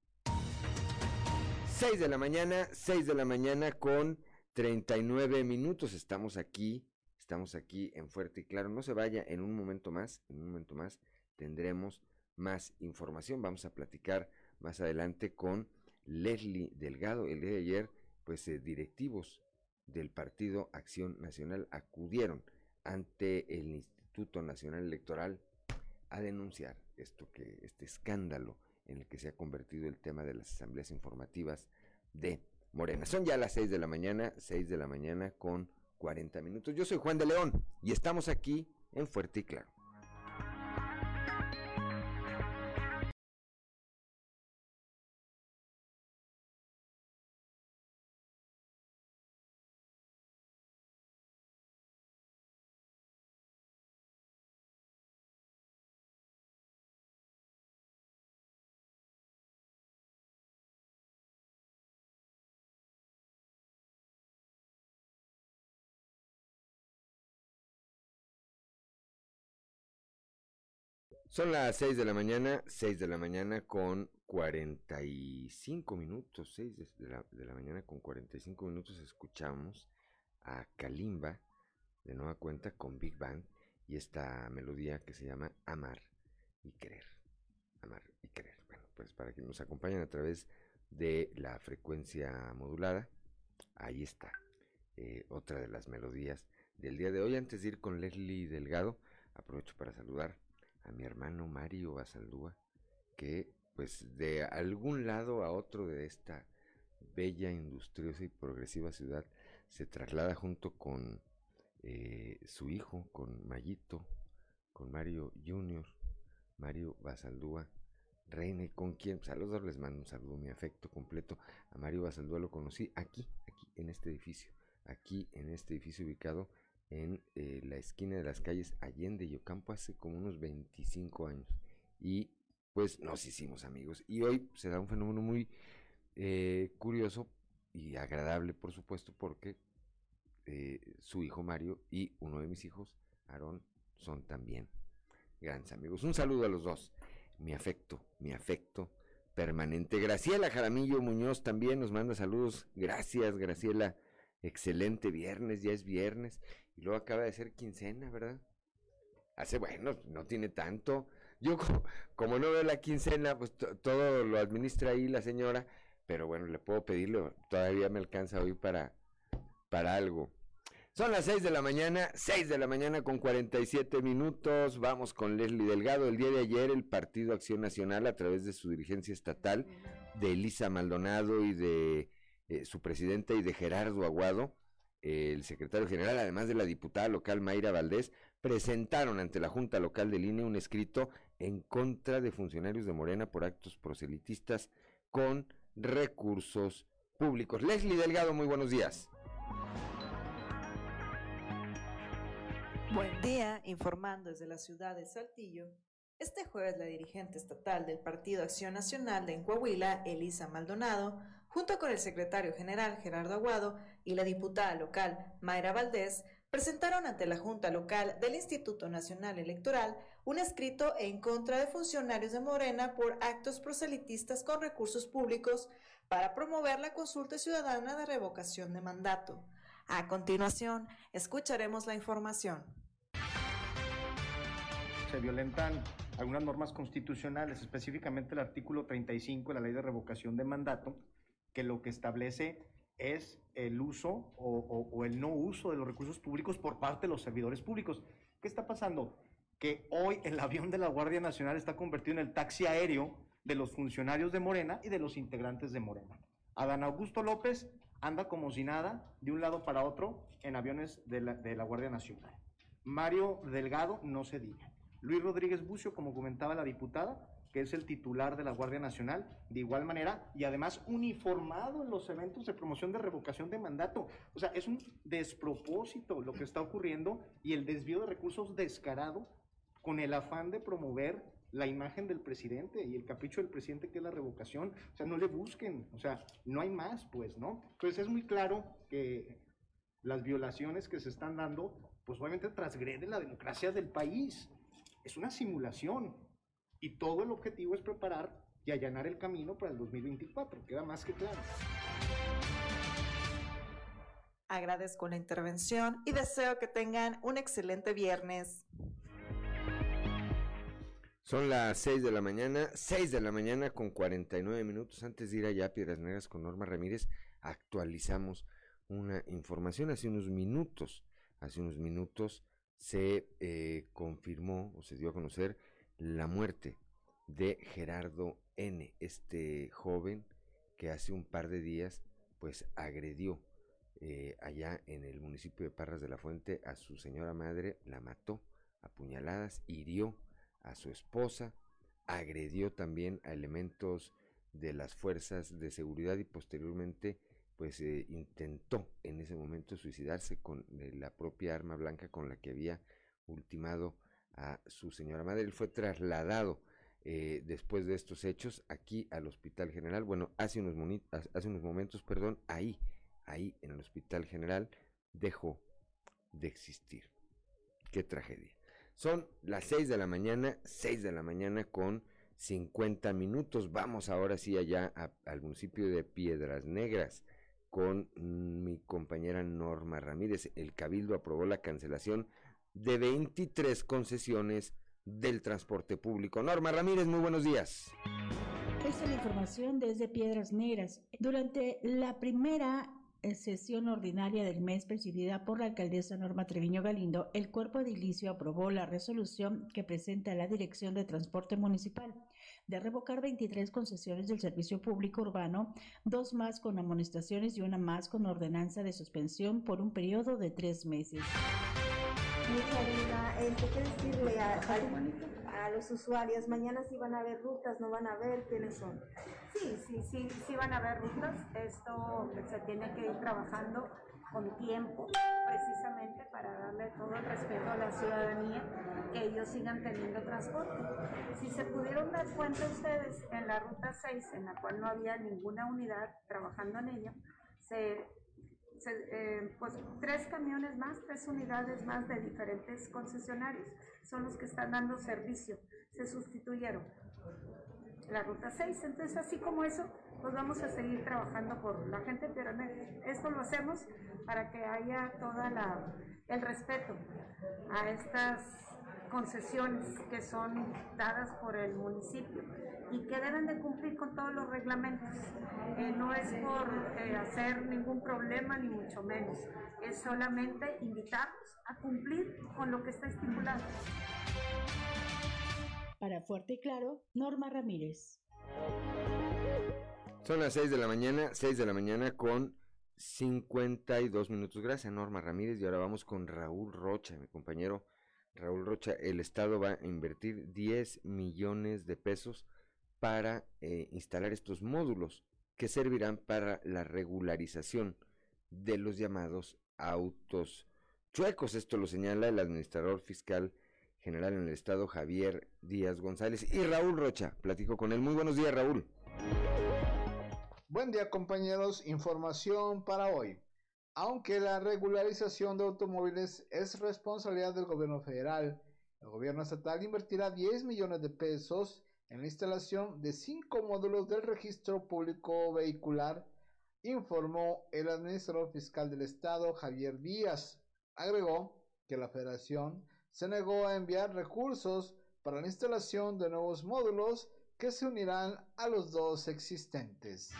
6 de la mañana, 6 de la mañana con 39 minutos. Estamos aquí Estamos aquí en Fuerte y Claro. No se vaya en un momento más, en un momento más tendremos más información. Vamos a platicar más adelante con Leslie Delgado. El día de ayer, pues eh, directivos del Partido Acción Nacional acudieron ante el Instituto Nacional Electoral a denunciar esto que este escándalo en el que se ha convertido el tema de las asambleas informativas de Morena. Son ya las seis de la mañana, seis de la mañana con 40 minutos. Yo soy Juan de León y estamos aquí en Fuerte y Claro. Son las 6 de la mañana, 6 de la mañana con 45 minutos, 6 de la, de la mañana con 45 minutos escuchamos a Kalimba de nueva cuenta con Big Bang y esta melodía que se llama Amar y Querer. Amar y Querer. Bueno, pues para que nos acompañen a través de la frecuencia modulada, ahí está eh, otra de las melodías del día de hoy. Antes de ir con Leslie Delgado, aprovecho para saludar a mi hermano Mario Basaldúa, que pues de algún lado a otro de esta bella, industriosa y progresiva ciudad se traslada junto con eh, su hijo, con Mayito, con Mario Junior, Mario Basaldúa, Reina, y con quien, pues a los dos les mando un saludo, mi afecto completo. A Mario Basaldúa lo conocí aquí, aquí, en este edificio, aquí en este edificio ubicado en eh, la esquina de las calles Allende y Ocampo hace como unos 25 años. Y pues nos hicimos amigos. Y hoy se da un fenómeno muy eh, curioso y agradable, por supuesto, porque eh, su hijo Mario y uno de mis hijos, Aarón, son también grandes amigos. Un saludo a los dos. Mi afecto, mi afecto permanente. Graciela Jaramillo Muñoz también nos manda saludos. Gracias, Graciela. Excelente viernes, ya es viernes. Y luego acaba de ser quincena, ¿verdad? Hace, bueno, no tiene tanto. Yo [laughs] como, no veo la quincena, pues todo lo administra ahí la señora, pero bueno, le puedo pedirlo, todavía me alcanza hoy para, para algo. Son las 6 de la mañana, 6 de la mañana con 47 minutos. Vamos con Leslie Delgado. El día de ayer el Partido Acción Nacional, a través de su dirigencia estatal, de Elisa Maldonado y de eh, su presidenta y de Gerardo Aguado, el secretario general, además de la diputada local Mayra Valdés, presentaron ante la Junta Local del INE un escrito en contra de funcionarios de Morena por actos proselitistas con recursos públicos. Leslie Delgado, muy buenos días. Buen día, informando desde la ciudad de Saltillo. Este jueves la dirigente estatal del Partido Acción Nacional de Coahuila, Elisa Maldonado, junto con el secretario general Gerardo Aguado y la diputada local Mayra Valdés, presentaron ante la Junta Local del Instituto Nacional Electoral un escrito en contra de funcionarios de Morena por actos proselitistas con recursos públicos para promover la consulta ciudadana de revocación de mandato. A continuación, escucharemos la información. Se violentan algunas normas constitucionales, específicamente el artículo 35 de la Ley de Revocación de Mandato, que lo que establece es el uso o, el no uso de los recursos públicos por parte de los servidores públicos. ¿Qué está pasando? Que hoy el avión de la Guardia Nacional está convertido en el taxi aéreo de los funcionarios de Morena y de los integrantes de Morena. Adán Augusto López anda como si nada de un lado para otro en aviones de la, de la Guardia Nacional. Mario Delgado no se diga. Luis Rodríguez Bucio, como comentaba la diputada, que es el titular de la Guardia Nacional, de igual manera, y además uniformado en los eventos de promoción de revocación de mandato. O sea, es un despropósito lo que está ocurriendo y el desvío de recursos descarado con el afán de promover la imagen del presidente y el capricho del presidente que es la revocación. O sea, no le busquen, o sea, no hay más, pues, ¿no? Entonces es muy claro que las violaciones que se están dando, pues obviamente transgreden la democracia del país. Es una simulación, y todo el objetivo es preparar y allanar el camino para el 2024, queda más que claro. Agradezco la intervención y deseo que tengan un excelente viernes. Son las 6 de la mañana, 6 de la mañana con 49 minutos. Antes de ir allá a Piedras Negras con Norma Ramírez, actualizamos una información. Hace unos minutos, hace unos minutos se eh, confirmó o se dio a conocer la muerte de Gerardo N., este joven que hace un par de días pues agredió eh, allá en el municipio de Parras de la Fuente a su señora madre, la mató a puñaladas, hirió a su esposa, agredió también a elementos de las fuerzas de seguridad y posteriormente pues eh, intentó en ese momento suicidarse con eh, la propia arma blanca con la que había ultimado a su señora madre. Él fue trasladado eh, después de estos hechos aquí al Hospital General. Bueno, hace unos, hace unos momentos, perdón, ahí, ahí en el Hospital General dejó de existir. Qué tragedia. Son las 6 de la mañana, 6 de la mañana con 50 minutos. Vamos ahora sí allá al municipio de Piedras Negras con mi compañera Norma Ramírez. El Cabildo aprobó la cancelación de 23 concesiones del transporte público. Norma Ramírez, muy buenos días. Esta es la información desde Piedras Negras. Durante la primera eh, sesión ordinaria del mes presidida por la alcaldesa Norma Treviño Galindo, el cuerpo edilicio aprobó la resolución que presenta la Dirección de Transporte Municipal de revocar 23 concesiones del servicio público urbano, dos más con amonestaciones y una más con ordenanza de suspensión por un periodo de tres meses. Este, ¿qué decirle a, los usuarios? Mañana sí van a ver rutas, no van a ver quiénes son. Sí, sí, sí, sí van a haber rutas. Esto se tiene que ir trabajando con tiempo, precisamente para darle todo el respeto a la ciudadanía, que ellos sigan teniendo transporte. Si se pudieron dar cuenta ustedes, en la ruta 6, en la cual no había ninguna unidad trabajando en ello, se, eh, pues tres camiones más, tres unidades más de diferentes concesionarios son los que están dando servicio, se sustituyeron la ruta 6. Entonces, así como eso, pues vamos a seguir trabajando por la gente de Esto lo hacemos para que haya toda la el respeto a estas concesiones que son dadas por el municipio y que deben de cumplir con todos los reglamentos. Eh, no es por eh, hacer ningún problema ni mucho menos, es solamente invitarlos a cumplir con lo que está estipulado. Para Fuerte y Claro, Norma Ramírez. Son las 6 de la mañana, 6 de la mañana con 52 minutos. Gracias, Norma Ramírez. Y ahora vamos con Raúl Rocha, mi compañero Raúl Rocha. El Estado va a invertir 10 millones de pesos para eh, instalar estos módulos que servirán para la regularización de los llamados autos chuecos. Esto lo señala el administrador fiscal general en el estado Javier Díaz González y Raúl Rocha. Platico con él. Muy buenos días, Raúl. Buen día, compañeros. Información para hoy. Aunque la regularización de automóviles es responsabilidad del gobierno federal, el gobierno estatal invertirá 10 millones de pesos en la instalación de cinco módulos del registro público vehicular, informó el administrador fiscal del estado, Javier Díaz. Agregó que la federación se negó a enviar recursos para la instalación de nuevos módulos que se unirán a los dos existentes.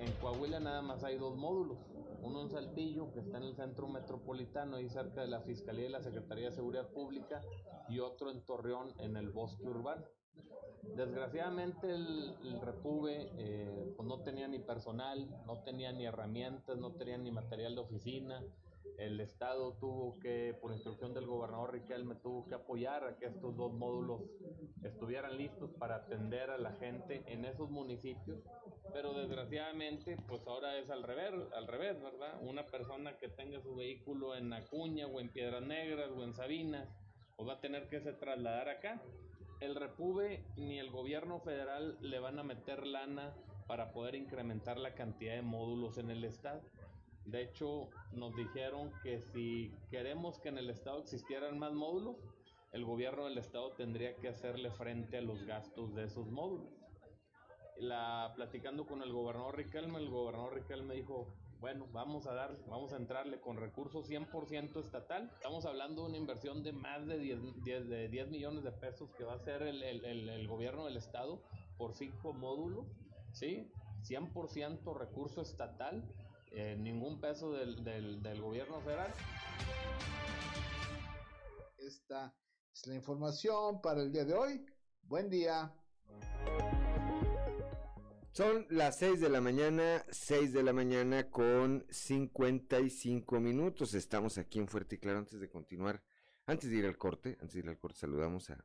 En Coahuila nada más hay dos módulos, uno en Saltillo, que está en el centro metropolitano y cerca de la Fiscalía y la Secretaría de Seguridad Pública, y otro en Torreón, en el bosque urbano. Desgraciadamente el, el Repube eh, pues no tenía ni personal, no tenía ni herramientas, no tenía ni material de oficina, el Estado tuvo que, por instrucción del gobernador Riquelme, tuvo que apoyar a que estos dos módulos estuvieran listos para atender a la gente en esos municipios, pero desgraciadamente, pues ahora es al revés, al revés, ¿verdad? Una persona que tenga su vehículo en Acuña o en Piedras Negras o en Sabinas, pues va a tener que se trasladar acá. El Repube ni el gobierno federal le van a meter lana para poder incrementar la cantidad de módulos en el estado. De hecho, nos dijeron que si queremos que en el Estado existieran más módulos, el gobierno del Estado tendría que hacerle frente a los gastos de esos módulos. La, platicando con el gobernador Riquelme, el gobernador Riquelme dijo, bueno, vamos a dar, vamos a entrarle con recursos 100% estatal. Estamos hablando de una inversión de más de 10, de 10 millones de pesos que va a hacer el, el gobierno del estado por cinco módulos, ¿sí? 100% recurso estatal eh, ningún peso del, del, del gobierno federal. Esta es la información para el día de hoy. Buen día. Son las 6 de la mañana, 6 de la mañana con 55 minutos. Estamos aquí en Fuerte y Claro. Antes de continuar, antes de ir al corte, antes de ir al corte, saludamos a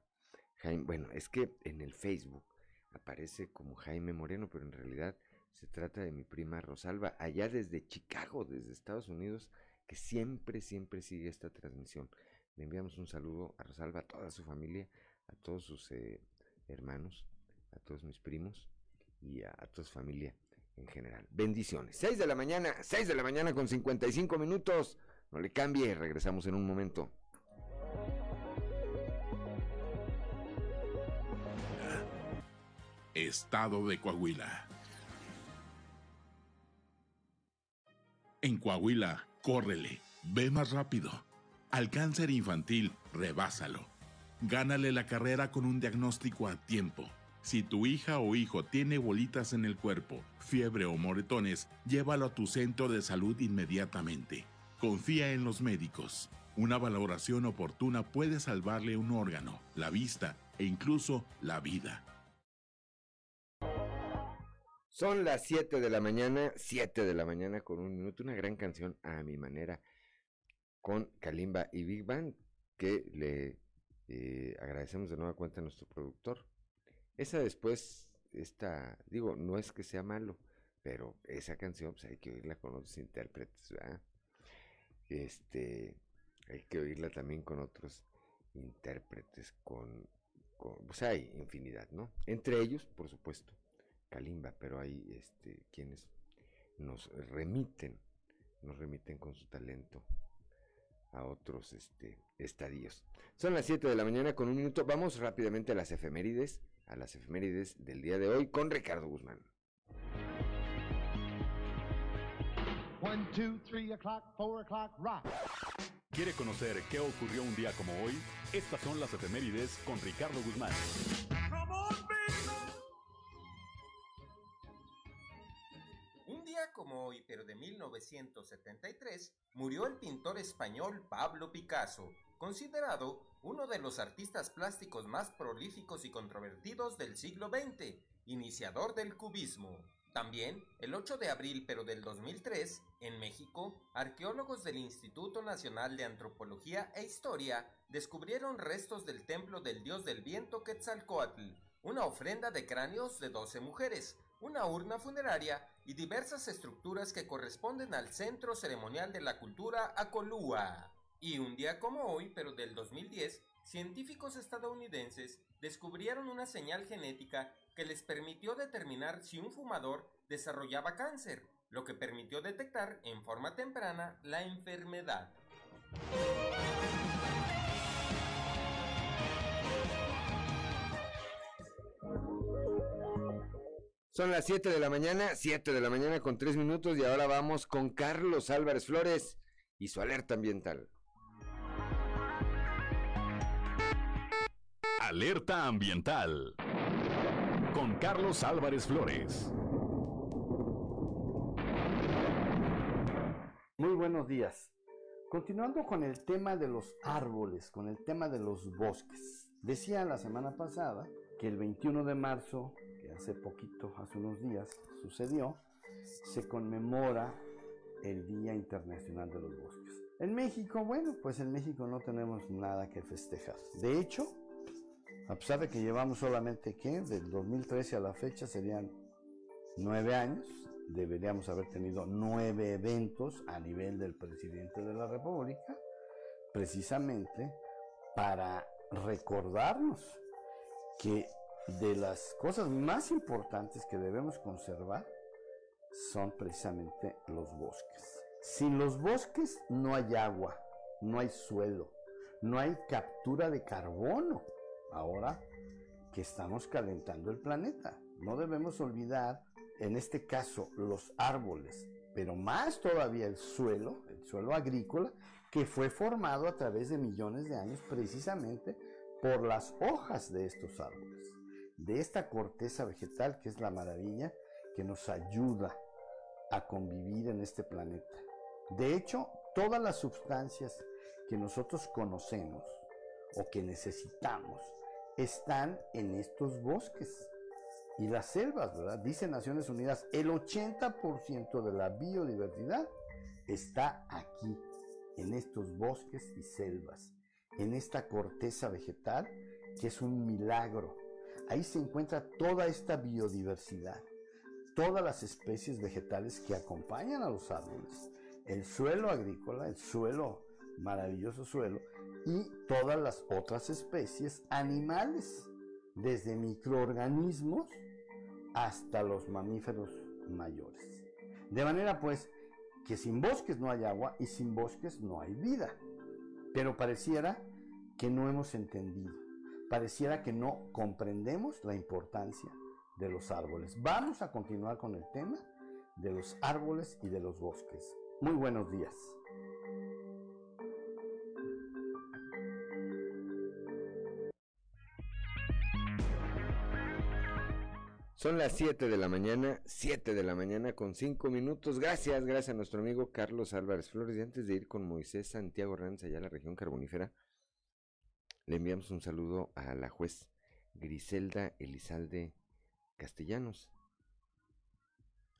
Jaime. Bueno, es que en el Facebook aparece como Jaime Moreno, pero en realidad se trata de mi prima Rosalba, allá desde Chicago, desde Estados Unidos, que siempre, siempre sigue esta transmisión. Le enviamos un saludo a Rosalba, a toda su familia, a todos sus eh, hermanos, a todos mis primos y a, toda su familia en general. Bendiciones. 6 de la mañana, 6 de la mañana con 55 minutos. No le cambie, regresamos en un momento. Estado de Coahuila. En Coahuila, córrele, ve más rápido. Al cáncer infantil, rebásalo. Gánale la carrera con un diagnóstico a tiempo. Si tu hija o hijo tiene bolitas en el cuerpo, fiebre o moretones, llévalo a tu centro de salud inmediatamente. Confía en los médicos. Una valoración oportuna puede salvarle un órgano, la vista e incluso la vida. Son las 7 de la mañana, 7 de la mañana con un minuto, una gran canción a mi manera con Kalimba y Big Band que le eh, agradecemos de nueva cuenta a nuestro productor. Esa después, esta, digo, no es que sea malo, pero esa canción pues hay que oírla con otros intérpretes. Este, hay que oírla también con otros intérpretes, con, con pues hay infinidad, ¿no? Entre ellos, por supuesto, Kalimba, pero hay este, quienes nos remiten, nos remiten con su talento a otros este, estadios. Son las 7 de la mañana con un minuto. Vamos rápidamente a las efemérides, a las efemérides del día de hoy con Ricardo Guzmán. One, two, three o'clock, four o'clock, rock. ¿Quiere conocer qué ocurrió un día como hoy? Estas son las efemérides con Ricardo Guzmán. Pero de 1973, murió el pintor español Pablo Picasso, considerado uno de los artistas plásticos más prolíficos y controvertidos del siglo XX, iniciador del cubismo. También, el 8 de abril pero del 2003, en México, arqueólogos del Instituto Nacional de Antropología e Historia descubrieron restos del templo del dios del viento Quetzalcoatl, una ofrenda de cráneos de 12 mujeres, una urna funeraria y diversas estructuras que corresponden al Centro Ceremonial de la Cultura Acolúa. Y un día como hoy, pero del 2010, científicos estadounidenses descubrieron una señal genética que les permitió determinar si un fumador desarrollaba cáncer, lo que permitió detectar en forma temprana la enfermedad. Son las 7 de la mañana, 7 de la mañana con 3 minutos y ahora vamos con Carlos Álvarez Flores y su alerta ambiental. Alerta ambiental con Carlos Álvarez Flores. Muy buenos días. Continuando con el tema de los árboles, con el tema de los bosques. Decía la semana pasada que el 21 de marzo, hace poquito, hace unos días, sucedió, se conmemora el Día Internacional de los Bosques. En México, bueno, pues en México no tenemos nada que festejar. De hecho, a pesar de que llevamos solamente, ¿qué? Del 2013 a la fecha serían nueve años, deberíamos haber tenido nueve eventos a nivel del presidente de la República, precisamente para recordarnos que de las cosas más importantes que debemos conservar son precisamente los bosques. Sin los bosques no hay agua, no hay suelo, no hay captura de carbono. Ahora que estamos calentando el planeta, no debemos olvidar, en este caso, los árboles, pero más todavía el suelo, el suelo agrícola, que fue formado a través de millones de años precisamente por las hojas de estos árboles, de esta corteza vegetal que es la maravilla que nos ayuda a convivir en este planeta. De hecho, todas las sustancias que nosotros conocemos o que necesitamos están en estos bosques. y las selvas, ¿verdad? Dice Naciones Unidas, el 80% de la biodiversidad está aquí, en estos bosques y selvas, en esta corteza vegetal que es un milagro. Ahí se encuentra toda esta biodiversidad, todas las especies vegetales que acompañan a los árboles, el suelo agrícola, el suelo, maravilloso suelo, y todas las otras especies animales, desde microorganismos hasta los mamíferos mayores. De manera pues que sin bosques no hay agua y sin bosques no hay vida. Pero pareciera que no hemos entendido, pareciera que no comprendemos la importancia de los árboles. Vamos a continuar con el tema de los árboles y de los bosques. Muy buenos días. Son las 7 de la mañana, 7 de la mañana con 5 minutos. Gracias, gracias a nuestro amigo Carlos Álvarez Flores. Y antes de ir con Moisés Santiago Hernández allá a la región carbonífera, le enviamos un saludo a la juez Griselda Elizalde Castellanos,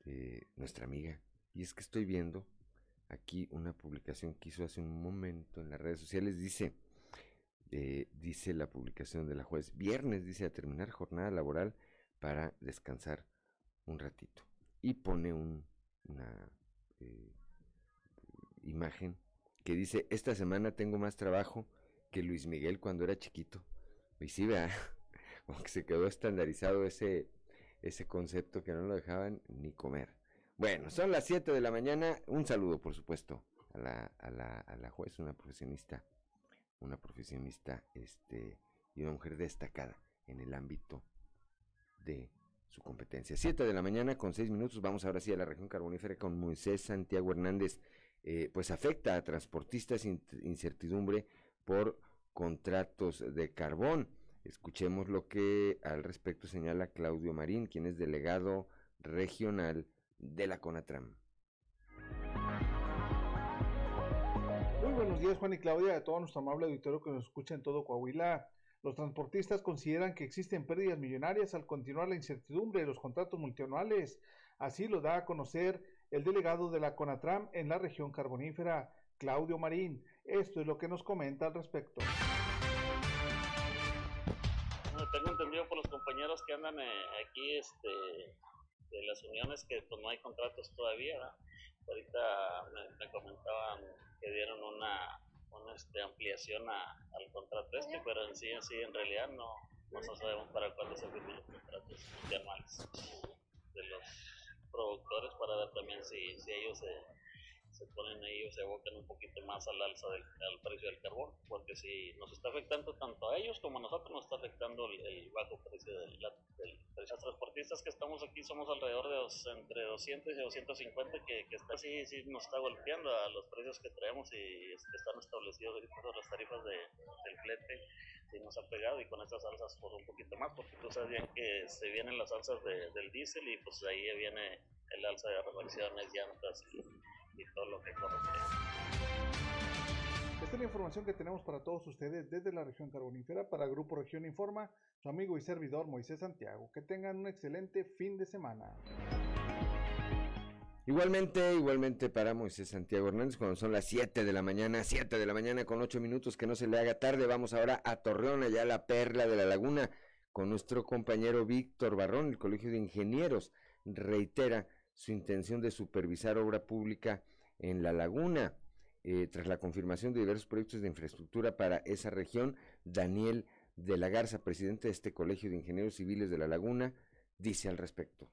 eh, nuestra amiga. Y es que estoy viendo aquí una publicación que hizo hace un momento en las redes sociales. Dice, eh, dice la publicación de la juez, viernes, dice, a terminar jornada laboral para descansar un ratito. Y pone un, una eh, imagen que dice, esta semana tengo más trabajo Luis Miguel cuando era chiquito. Y sí, vea, [laughs] como se quedó estandarizado ese, ese concepto que no lo dejaban ni comer. Bueno, son las 7 de la mañana. Un saludo, por supuesto, a la, a la, a la juez, una profesionista, una profesionista este, y una mujer destacada en el ámbito de su competencia. 7 de la mañana con 6 minutos, vamos ahora sí a la región carbonífera con Moisés Santiago Hernández. Eh, pues afecta a transportistas incertidumbre por contratos de carbón. Escuchemos lo que al respecto señala Claudio Marín, quien es delegado regional de la CONATRAM. Muy buenos días, Juan y Claudia, de todo nuestro amable auditorio que nos escucha en todo Coahuila. Los transportistas consideran que existen pérdidas millonarias al continuar la incertidumbre de los contratos multianuales. Así lo da a conocer el delegado de la CONATRAM en la región carbonífera, Claudio Marín. Esto es lo que nos comenta al respecto. tengo entendido por los compañeros que andan eh, aquí este, de las uniones que pues, no hay contratos todavía. Ahorita me comentaban que dieron una una este, ampliación a, al contrato este, pero en sí, en sí, en realidad no, no sabemos para cuándo se firman los contratos anuales de los productores para ver también si, si ellos se se ponen ahí o se abocan un poquito más al alza del al precio del carbón, porque si nos está afectando tanto a ellos como a nosotros, nos está afectando el, bajo precio del, del Los transportistas que estamos aquí somos alrededor de dos, entre 200 y 250, que, que está así, sí nos está golpeando a los precios que traemos y están establecidos las tarifas de, del flete, sí nos ha pegado y con estas alzas por un poquito más, porque tú sabes bien que se vienen las alzas del diésel y pues ahí viene el alza de reversiones, llantas y y todo lo que Esta es la información que tenemos para todos ustedes desde la región carbonífera para Grupo Región Informa, su amigo y servidor Moisés Santiago. Que tengan un excelente fin de semana. Igualmente, igualmente para Moisés Santiago Hernández, cuando son las 7 de la mañana, 7 de la mañana con 8 minutos, que no se le haga tarde, vamos ahora a Torreón, allá a la Perla de la Laguna, con nuestro compañero Víctor Barrón, el Colegio de Ingenieros, reitera su intención de supervisar obra pública en la laguna. Eh, tras la confirmación de diversos proyectos de infraestructura para esa región, Daniel de la Garza, presidente de este Colegio de Ingenieros Civiles de la Laguna, dice al respecto.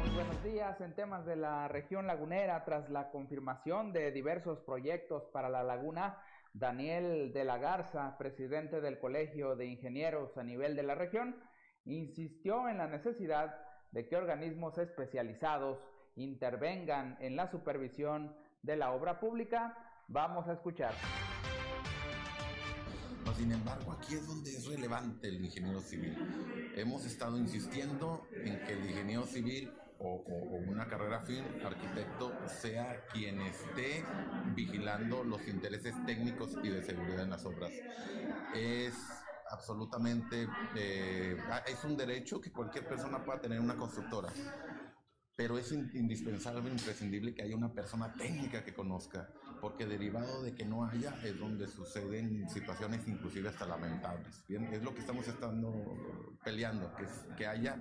Muy buenos días. En temas de la región lagunera, tras la confirmación de diversos proyectos para la laguna, Daniel de la Garza, presidente del Colegio de Ingenieros a nivel de la región, insistió en la necesidad de que organismos especializados intervengan en la supervisión de la obra pública. Vamos a escuchar. sin embargo, aquí es donde es relevante el ingeniero civil. Hemos estado insistiendo en que el ingeniero civil o, una carrera fin, arquitecto, sea quien esté vigilando los intereses técnicos y de seguridad en las obras. Es absolutamente, eh, es un derecho que cualquier persona pueda tener una constructora, pero es indispensable, imprescindible que haya una persona técnica que conozca, porque derivado de que no haya es donde suceden situaciones inclusive hasta lamentables. Bien, es lo que estamos estando peleando, que, es, que haya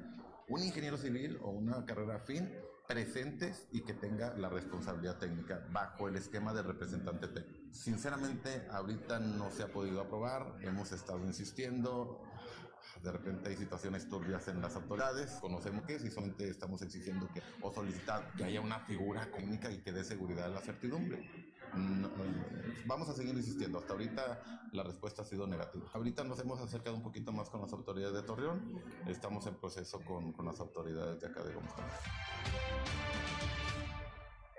un ingeniero civil o una carrera afín presentes y que tenga la responsabilidad técnica bajo el esquema de representante técnico. Sinceramente, ahorita no se ha podido aprobar, hemos estado insistiendo, de repente hay situaciones turbias en las autoridades, conocemos que si solamente estamos exigiendo que o solicitar que haya una figura técnica y que dé seguridad a la certidumbre. vamos a seguir insistiendo. Hasta ahorita la respuesta ha sido negativa. Ahorita nos hemos acercado un poquito más con las autoridades de Torreón. Estamos en proceso con, con las autoridades de acá de Gómez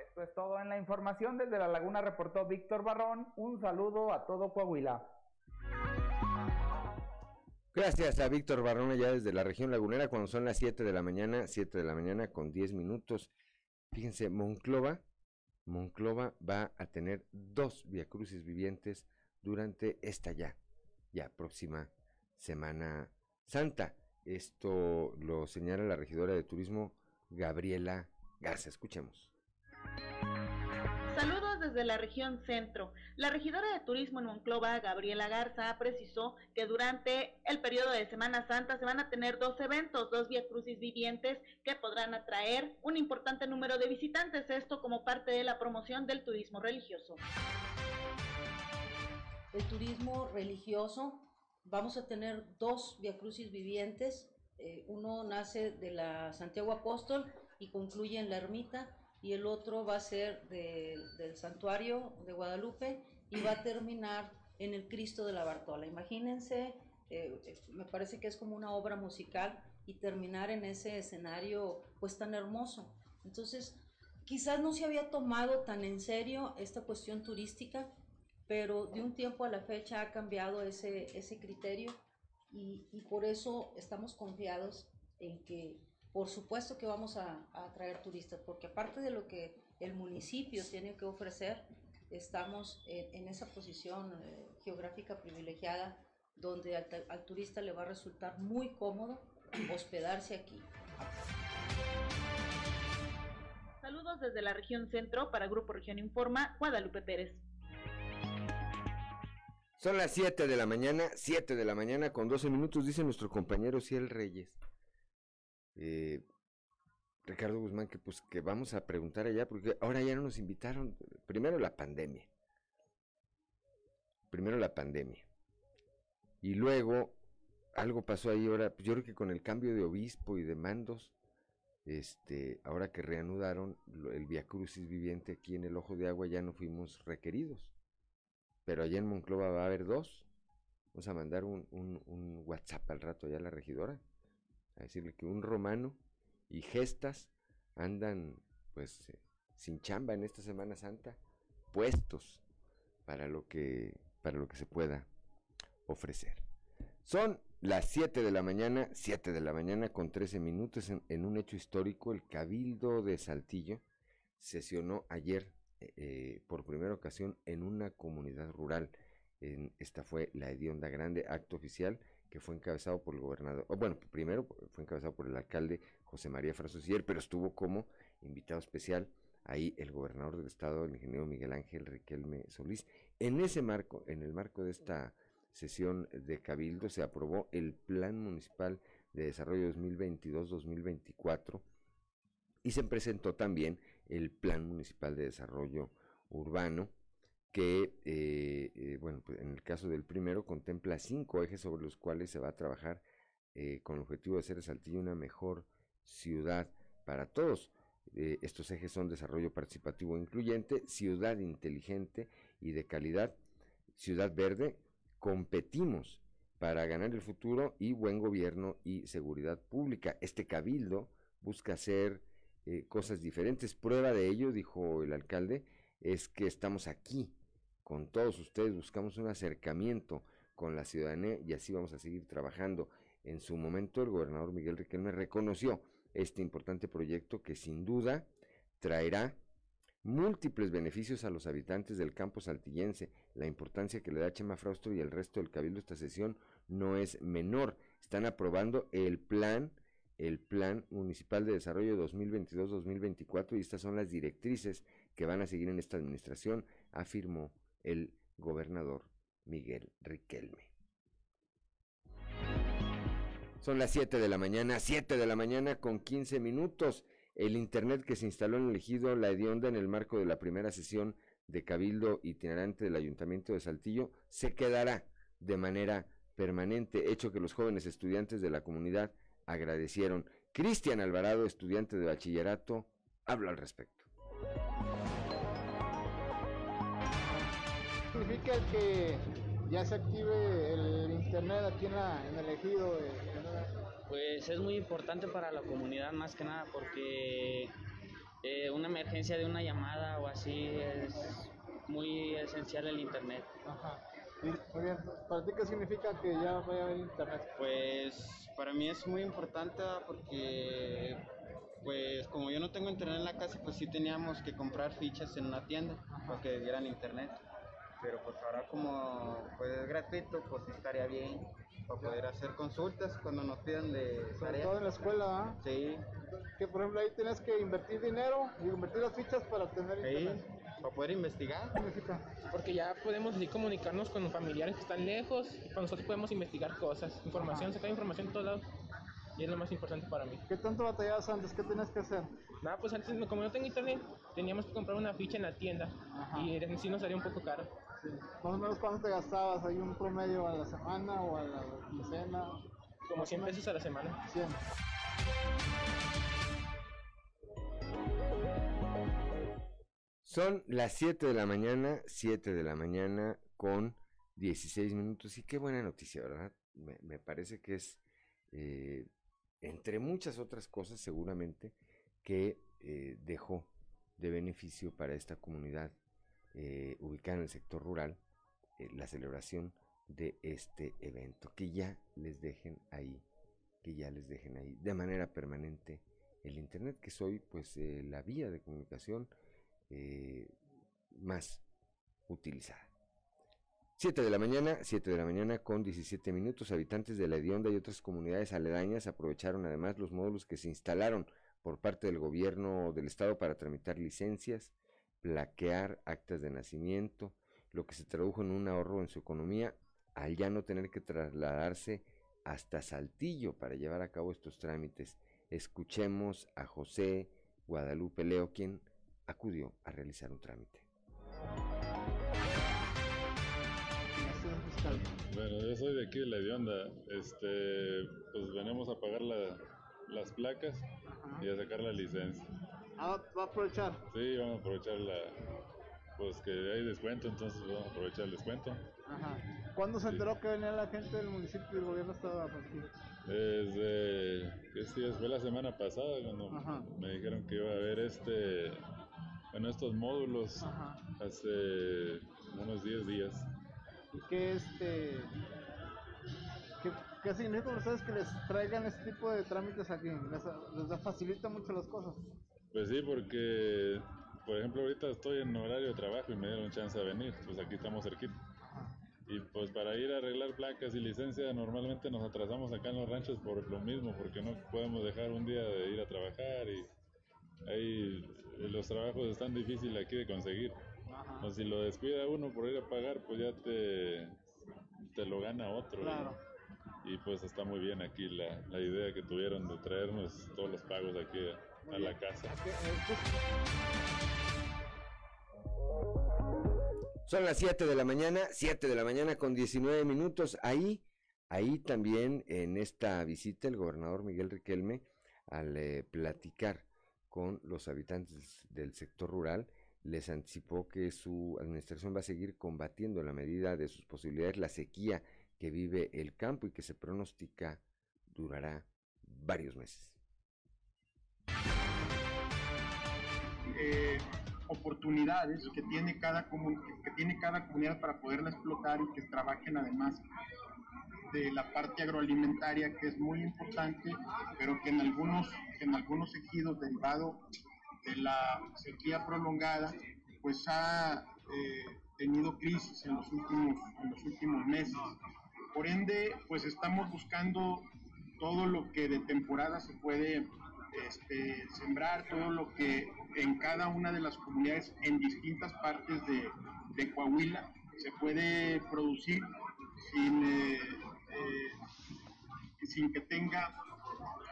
Esto es todo en la información. Desde La Laguna reportó Víctor Barrón. Un saludo a todo Coahuila. Gracias a Víctor Barrón allá desde la región lagunera cuando son las 7 de la mañana, 7 de la mañana con 10 minutos. Fíjense, Monclova, Monclova va a tener dos viacrucis vivientes durante esta ya, ya próxima Semana Santa. Esto lo señala la regidora de turismo Gabriela Garza. Escuchemos. Desde la región centro. La regidora de turismo en Monclova, Gabriela Garza, precisó que durante el periodo de Semana Santa se van a tener dos eventos, dos Via Crucis vivientes que podrán atraer un importante número de visitantes, esto como parte de la promoción del turismo religioso. El turismo religioso vamos a tener dos Via Crucis vivientes. Eh, uno nace de la Santiago Apóstol y concluye en la ermita, y el otro va a ser del Santuario de Guadalupe y va a terminar en el Cristo de la Bartola. Imagínense, eh, me parece que es como una obra musical y terminar en ese escenario pues tan hermoso. Entonces, quizás no se había tomado tan en serio esta cuestión turística, pero de un tiempo a la fecha ha cambiado ese, ese criterio y, y por eso estamos confiados en que por supuesto que vamos a, atraer turistas, porque aparte de lo que el municipio tiene que ofrecer, estamos en, esa posición eh, geográfica privilegiada donde al, al turista le va a resultar muy cómodo hospedarse aquí. Saludos desde la región centro para Grupo Región Informa, Guadalupe Pérez. Son las 7 de la mañana, 7 de la mañana con 12 minutos, dice nuestro compañero Ciel Reyes. Eh, Ricardo Guzmán, que pues que vamos a preguntar allá, porque ahora ya no nos invitaron. Primero la pandemia. Primero la pandemia. Y luego algo pasó ahí ahora, pues, yo creo que con el cambio de obispo y de mandos, este, ahora que reanudaron el Via Crucis viviente aquí en el Ojo de Agua, ya no fuimos requeridos. Pero allá en Monclova va a haber dos. Vamos a mandar un, un, WhatsApp al rato allá a la regidora. A decirle que un romano y gestas andan pues eh, sin chamba en esta Semana Santa, puestos para lo que, para lo que se pueda ofrecer. Son las 7 de la mañana, 7 de la mañana con 13 minutos en, un hecho histórico, el Cabildo de Saltillo sesionó ayer eh, eh, por primera ocasión en una comunidad rural. En, esta fue la Hedionda Grande, acto oficial que fue encabezado por el gobernador, bueno, primero fue encabezado por el alcalde José María Frasosier, pero estuvo como invitado especial ahí el gobernador del estado, el ingeniero Miguel Ángel Riquelme Solís. En ese marco, en el marco de esta sesión de Cabildo, se aprobó el Plan Municipal de Desarrollo 2022-2024 y se presentó también el Plan Municipal de Desarrollo Urbano, que, eh, eh, bueno, pues en el caso del primero contempla cinco ejes sobre los cuales se va a trabajar eh, con el objetivo de hacer de Saltillo una mejor ciudad para todos. estos ejes son desarrollo participativo incluyente, ciudad inteligente y de calidad, ciudad verde, competimos para ganar el futuro y buen gobierno y seguridad pública. Este cabildo busca hacer eh, cosas diferentes. Prueba de ello, dijo el alcalde, es que estamos aquí con todos ustedes, buscamos un acercamiento con la ciudadanía y así vamos a seguir trabajando. En su momento el gobernador Miguel Riquelme reconoció este importante proyecto que sin duda traerá múltiples beneficios a los habitantes del campo saltillense. La importancia que le da Chema Frausto y el resto del cabildo a esta sesión no es menor. Están aprobando el plan, el plan municipal de desarrollo 2022-2024 y estas son las directrices que van a seguir en esta administración, afirmó el gobernador Miguel Riquelme. Son las 7 de la mañana, 7 de la mañana con 15 minutos. El internet que se instaló en el ejido La Hedionda en el marco de la primera sesión de Cabildo itinerante del Ayuntamiento de Saltillo se quedará de manera permanente, hecho que los jóvenes estudiantes de la comunidad agradecieron. Cristian Alvarado, estudiante de bachillerato, habla al respecto. Significa que ya se active el internet aquí en, la, en el ejido. Pues es muy importante para la comunidad más que nada porque eh, una emergencia de una llamada o así es muy esencial el internet. Ajá. Muy bien. ¿Para ti qué significa que ya vaya a haber internet? Pues para mí es muy importante porque pues como yo no tengo internet en la casa, pues sí teníamos que comprar fichas en una tienda para que dieran internet pero pues ahora como pues es gratuito, pues estaría bien para poder hacer consultas cuando nos pidan de Sobre todo en la escuela, ¿ah? Sí. Que por ejemplo ahí tienes que invertir dinero y invertir las fichas para tener sí, internet. para poder investigar. Porque ya podemos así comunicarnos con familiares que están lejos y pues nosotros podemos investigar cosas, información, sacar información de todos lados. Y es lo más importante para mí. ¿Qué tanto batallabas antes? ¿Qué tenías que hacer? Nada, pues antes, como no tengo internet, teníamos que comprar una ficha en la tienda. Y en sí nos salía un poco caro. Más o menos cuánto te gastabas, ¿hay un promedio a la semana o a la quincena? Como 100 pesos a la semana. 100. Son las 7 de la mañana, 7 de la mañana con 16 minutos. Y qué buena noticia, ¿verdad? Me, me parece que es, eh, entre muchas otras cosas seguramente, que eh, dejó de beneficio para esta comunidad eh, ubicada en el sector rural eh, la celebración de este evento. Que ya les dejen ahí, que ya les dejen ahí de manera permanente el Internet, que es hoy pues eh, la vía de comunicación eh, más utilizada. 7 de la mañana, 7 de la mañana con 17 minutos, habitantes de La Hedionda y otras comunidades aledañas aprovecharon además los módulos que se instalaron por parte del gobierno del estado para tramitar licencias, plaquear actas de nacimiento, lo que se tradujo en un ahorro en su economía al ya no tener que trasladarse hasta Saltillo para llevar a cabo estos trámites. Escuchemos a José Guadalupe Leo, quien acudió a realizar un trámite. Bueno, yo soy de aquí de la. Este, pues venimos a pagar la- las placas y a sacar la licencia. Ah, va a aprovechar. Sí, vamos a aprovechar la, pues que hay descuento, entonces vamos a aprovechar el descuento. Ajá. ¿Cuándo se enteró que venía la gente del municipio y el gobierno estaba aquí? Desde, ¿qué días? Fue la semana pasada cuando Ajá. me dijeron que iba a haber este, bueno, estos módulos hace unos 10 días. ¿Y qué este qué, qué significa para ustedes que les traigan este tipo de trámites aquí? Les, les facilita mucho las cosas. Pues sí, porque, por ejemplo, ahorita estoy en horario de trabajo y me dieron chance de venir, pues aquí estamos cerquita. Y pues para ir a arreglar placas y licencia normalmente nos atrasamos acá en los ranchos por lo mismo, porque no podemos dejar un día de ir a trabajar y ahí los trabajos están difíciles aquí de conseguir. O si lo descuida uno por ir a pagar, pues ya te, te lo gana otro. y- Claro. Y, pues está muy bien aquí la, la idea que tuvieron de traernos todos los pagos aquí a, a la casa. Son las 7 de la mañana, 7 de la mañana con 19 minutos. Ahí, ahí también en esta visita el gobernador Miguel Riquelme, al eh, platicar con los habitantes del sector rural, les anticipó que su administración va a seguir combatiendo en la medida de sus posibilidades la sequía que vive el campo y que se pronostica durará varios meses. Eh, oportunidades que tiene cada que tiene cada comunidad para poderla explotar y que trabajen además de la parte agroalimentaria que es muy importante pero que en algunos en algunos ejidos derivado de la sequía prolongada, pues ha eh, tenido crisis en los últimos, en los últimos meses. Por ende, pues estamos buscando todo lo que de temporada se puede este, sembrar, todo lo que en cada una de las comunidades en distintas partes de, de Coahuila se puede producir sin, eh, eh, que tenga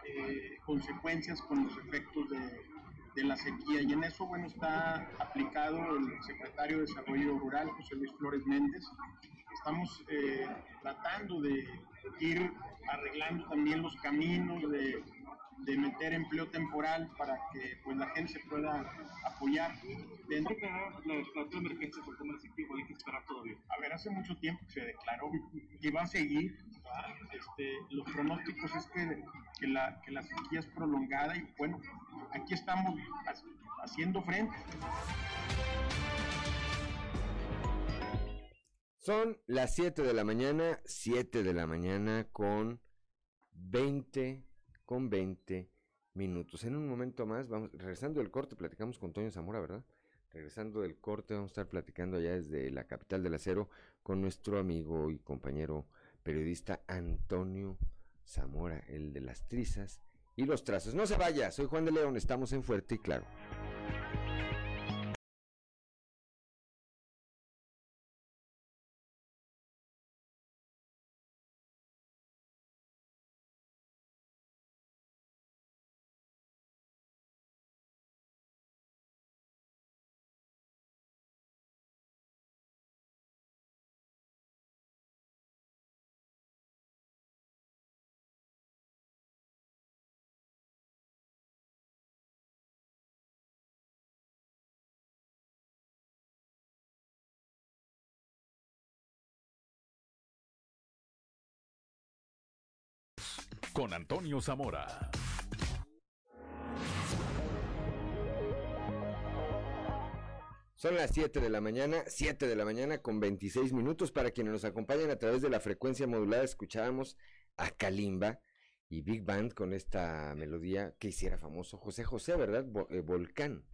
eh, consecuencias con los efectos de, de, la sequía. Y en eso, bueno, está aplicado el secretario de Desarrollo Rural, José Luis Flores Méndez. Estamos tratando de ir arreglando también los caminos, de de meter empleo temporal para que pues la gente se pueda apoyar. Dentro de la declaración de emergencia por tema de hay que esperar todavía. A ver, hace mucho tiempo que se declaró que va a seguir. Este, los pronósticos es que, que, la, que la sequía es prolongada y bueno, aquí estamos haciendo frente. Son las 7 de la mañana, 7 de la mañana con 20 con 20 minutos. En un momento más, vamos, regresando del corte, platicamos con Toño Zamora, ¿verdad? Regresando del corte, vamos a estar platicando allá desde la capital del acero con nuestro amigo y compañero periodista Antonio Zamora, el de las trizas y los trazos. No se vaya, soy Juan de León, estamos en Fuerte y Claro. Con Antonio Zamora. Son las 7 de la mañana, 7 de la mañana con 26 minutos. Para quienes nos acompañan a través de la frecuencia modulada, escuchábamos a Kalimba y Big Band con esta melodía que hiciera famoso José José, ¿verdad? Eh, Volcán,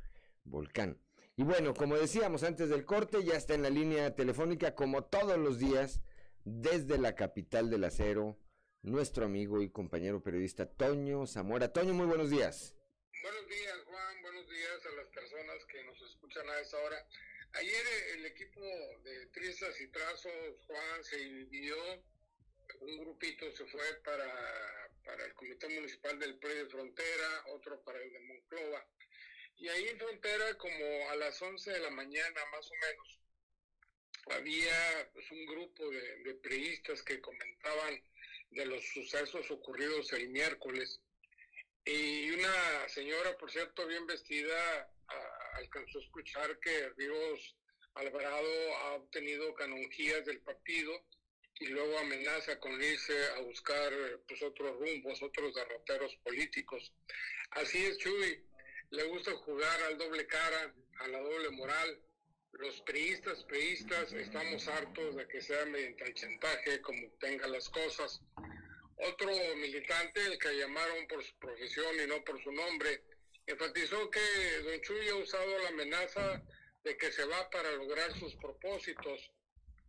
Volcán. Y bueno, como decíamos antes del corte, ya está en la línea telefónica como todos los días desde la capital del acero, nuestro amigo y compañero periodista Toño Zamora. Toño, muy buenos días. Buenos días, Juan. Buenos días a las personas que nos escuchan a esta hora. Ayer eh, el equipo de Trizas y Trazos, Juan, se dividió. Un grupito se fue para, para el Comité Municipal del PRI de Frontera, otro para el de Monclova. Y ahí en Frontera, como a las 11 de la mañana más o menos, había pues, un grupo de, de priistas que comentaban de los sucesos ocurridos el miércoles. Y una señora, por cierto, bien vestida, alcanzó a escuchar que Ríos Alvarado ha obtenido canonjías del partido y luego amenaza con irse a buscar pues, otros rumbos, otros derroteros políticos. Así es, Chuy, le gusta jugar al doble cara, a la doble moral. Los priistas, priistas, estamos hartos de que sea mediante chantaje como tenga las cosas. Otro militante, el que llamaron por su profesión y no por su nombre, enfatizó que Don Chuy ha usado la amenaza de que se va para lograr sus propósitos.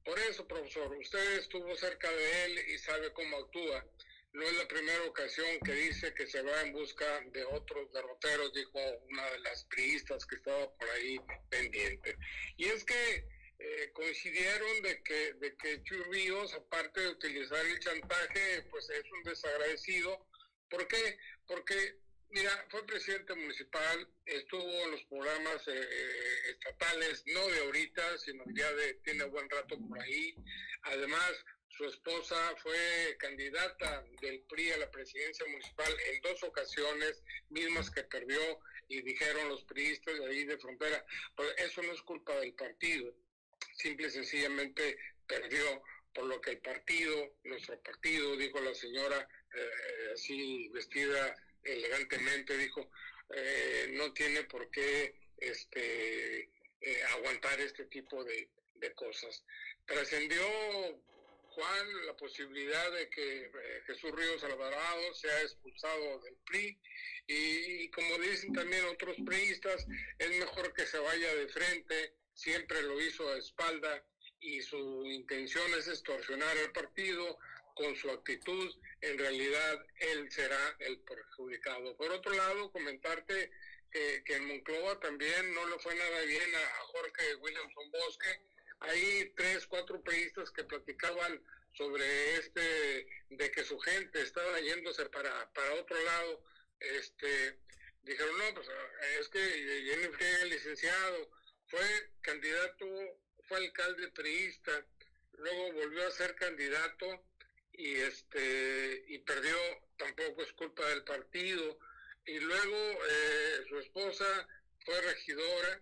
Por eso, profesor, usted estuvo cerca de él y sabe cómo actúa. No es la primera ocasión que dice que se va en busca de otros derroteros, dijo una de las priistas que estaba por ahí pendiente. Y es que eh, coincidieron de que, de que Ríos, aparte de utilizar el chantaje, pues es un desagradecido. ¿Por qué? Porque, mira, fue presidente municipal, estuvo en los programas eh, estatales, no de ahorita, sino ya de, tiene buen rato por ahí. Además, su esposa fue candidata del PRI a la presidencia municipal en dos ocasiones, mismas que perdió, y dijeron los priistas de ahí de frontera, pues eso no es culpa del partido, simple y sencillamente perdió, por lo que el partido, nuestro partido, dijo la señora, eh, así vestida elegantemente, dijo, eh, no tiene por qué este, eh, aguantar este tipo de, de cosas. Trascendió Juan, la posibilidad de que eh, Jesús Ríos Alvarado sea expulsado del PRI y, como dicen también otros priistas, es mejor que se vaya de frente, siempre lo hizo a espalda y su intención es extorsionar al partido con su actitud, en realidad él será el perjudicado. Por otro lado, comentarte que, que en Monclova también no le fue nada bien a, a Jorge Williamson Bosque, hay tres, cuatro periodistas que platicaban sobre este, de que su gente estaba yéndose para, para otro lado, este, dijeron, no, pues es que Jennifer, licenciado, fue candidato, fue alcalde periodista, luego volvió a ser candidato y este y perdió, tampoco es culpa del partido, y luego eh, su esposa fue regidora,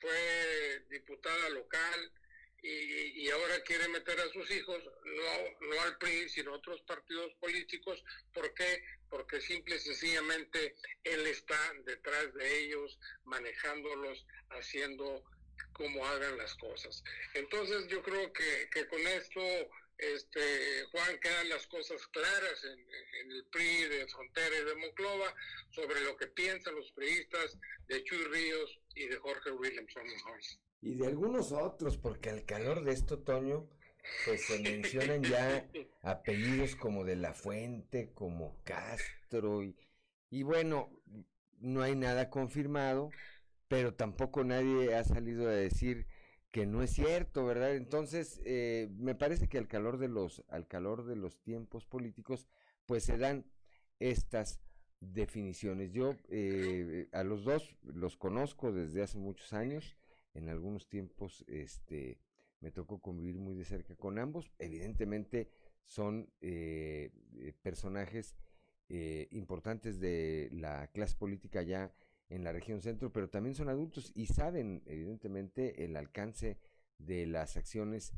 fue diputada local, y, y, ahora quiere meter a sus hijos, no, no al PRI, sino a otros partidos políticos. ¿Por qué? Porque simple y sencillamente él está detrás de ellos, manejándolos, haciendo como hagan las cosas. Entonces yo creo que, con esto, este, Juan, quedan las cosas claras en, en, el PRI de Frontera y de Monclova sobre lo que piensan los priistas de Chuy Ríos y de Jorge Williamson y de algunos otros, porque al calor de este otoño, pues se mencionan ya [laughs] apellidos como de la Fuente, como Castro, y, y bueno, no hay nada confirmado, pero tampoco nadie ha salido a decir que no es cierto, ¿verdad? Entonces, eh, me parece que al calor de los, al calor de los tiempos políticos, pues se dan estas definiciones. Yo eh, a los dos los conozco desde hace muchos años en algunos tiempos este, me tocó convivir muy de cerca con ambos. Evidentemente son eh, eh, personajes eh, importantes de la clase política ya en la región centro, pero también son adultos y saben evidentemente el alcance de las acciones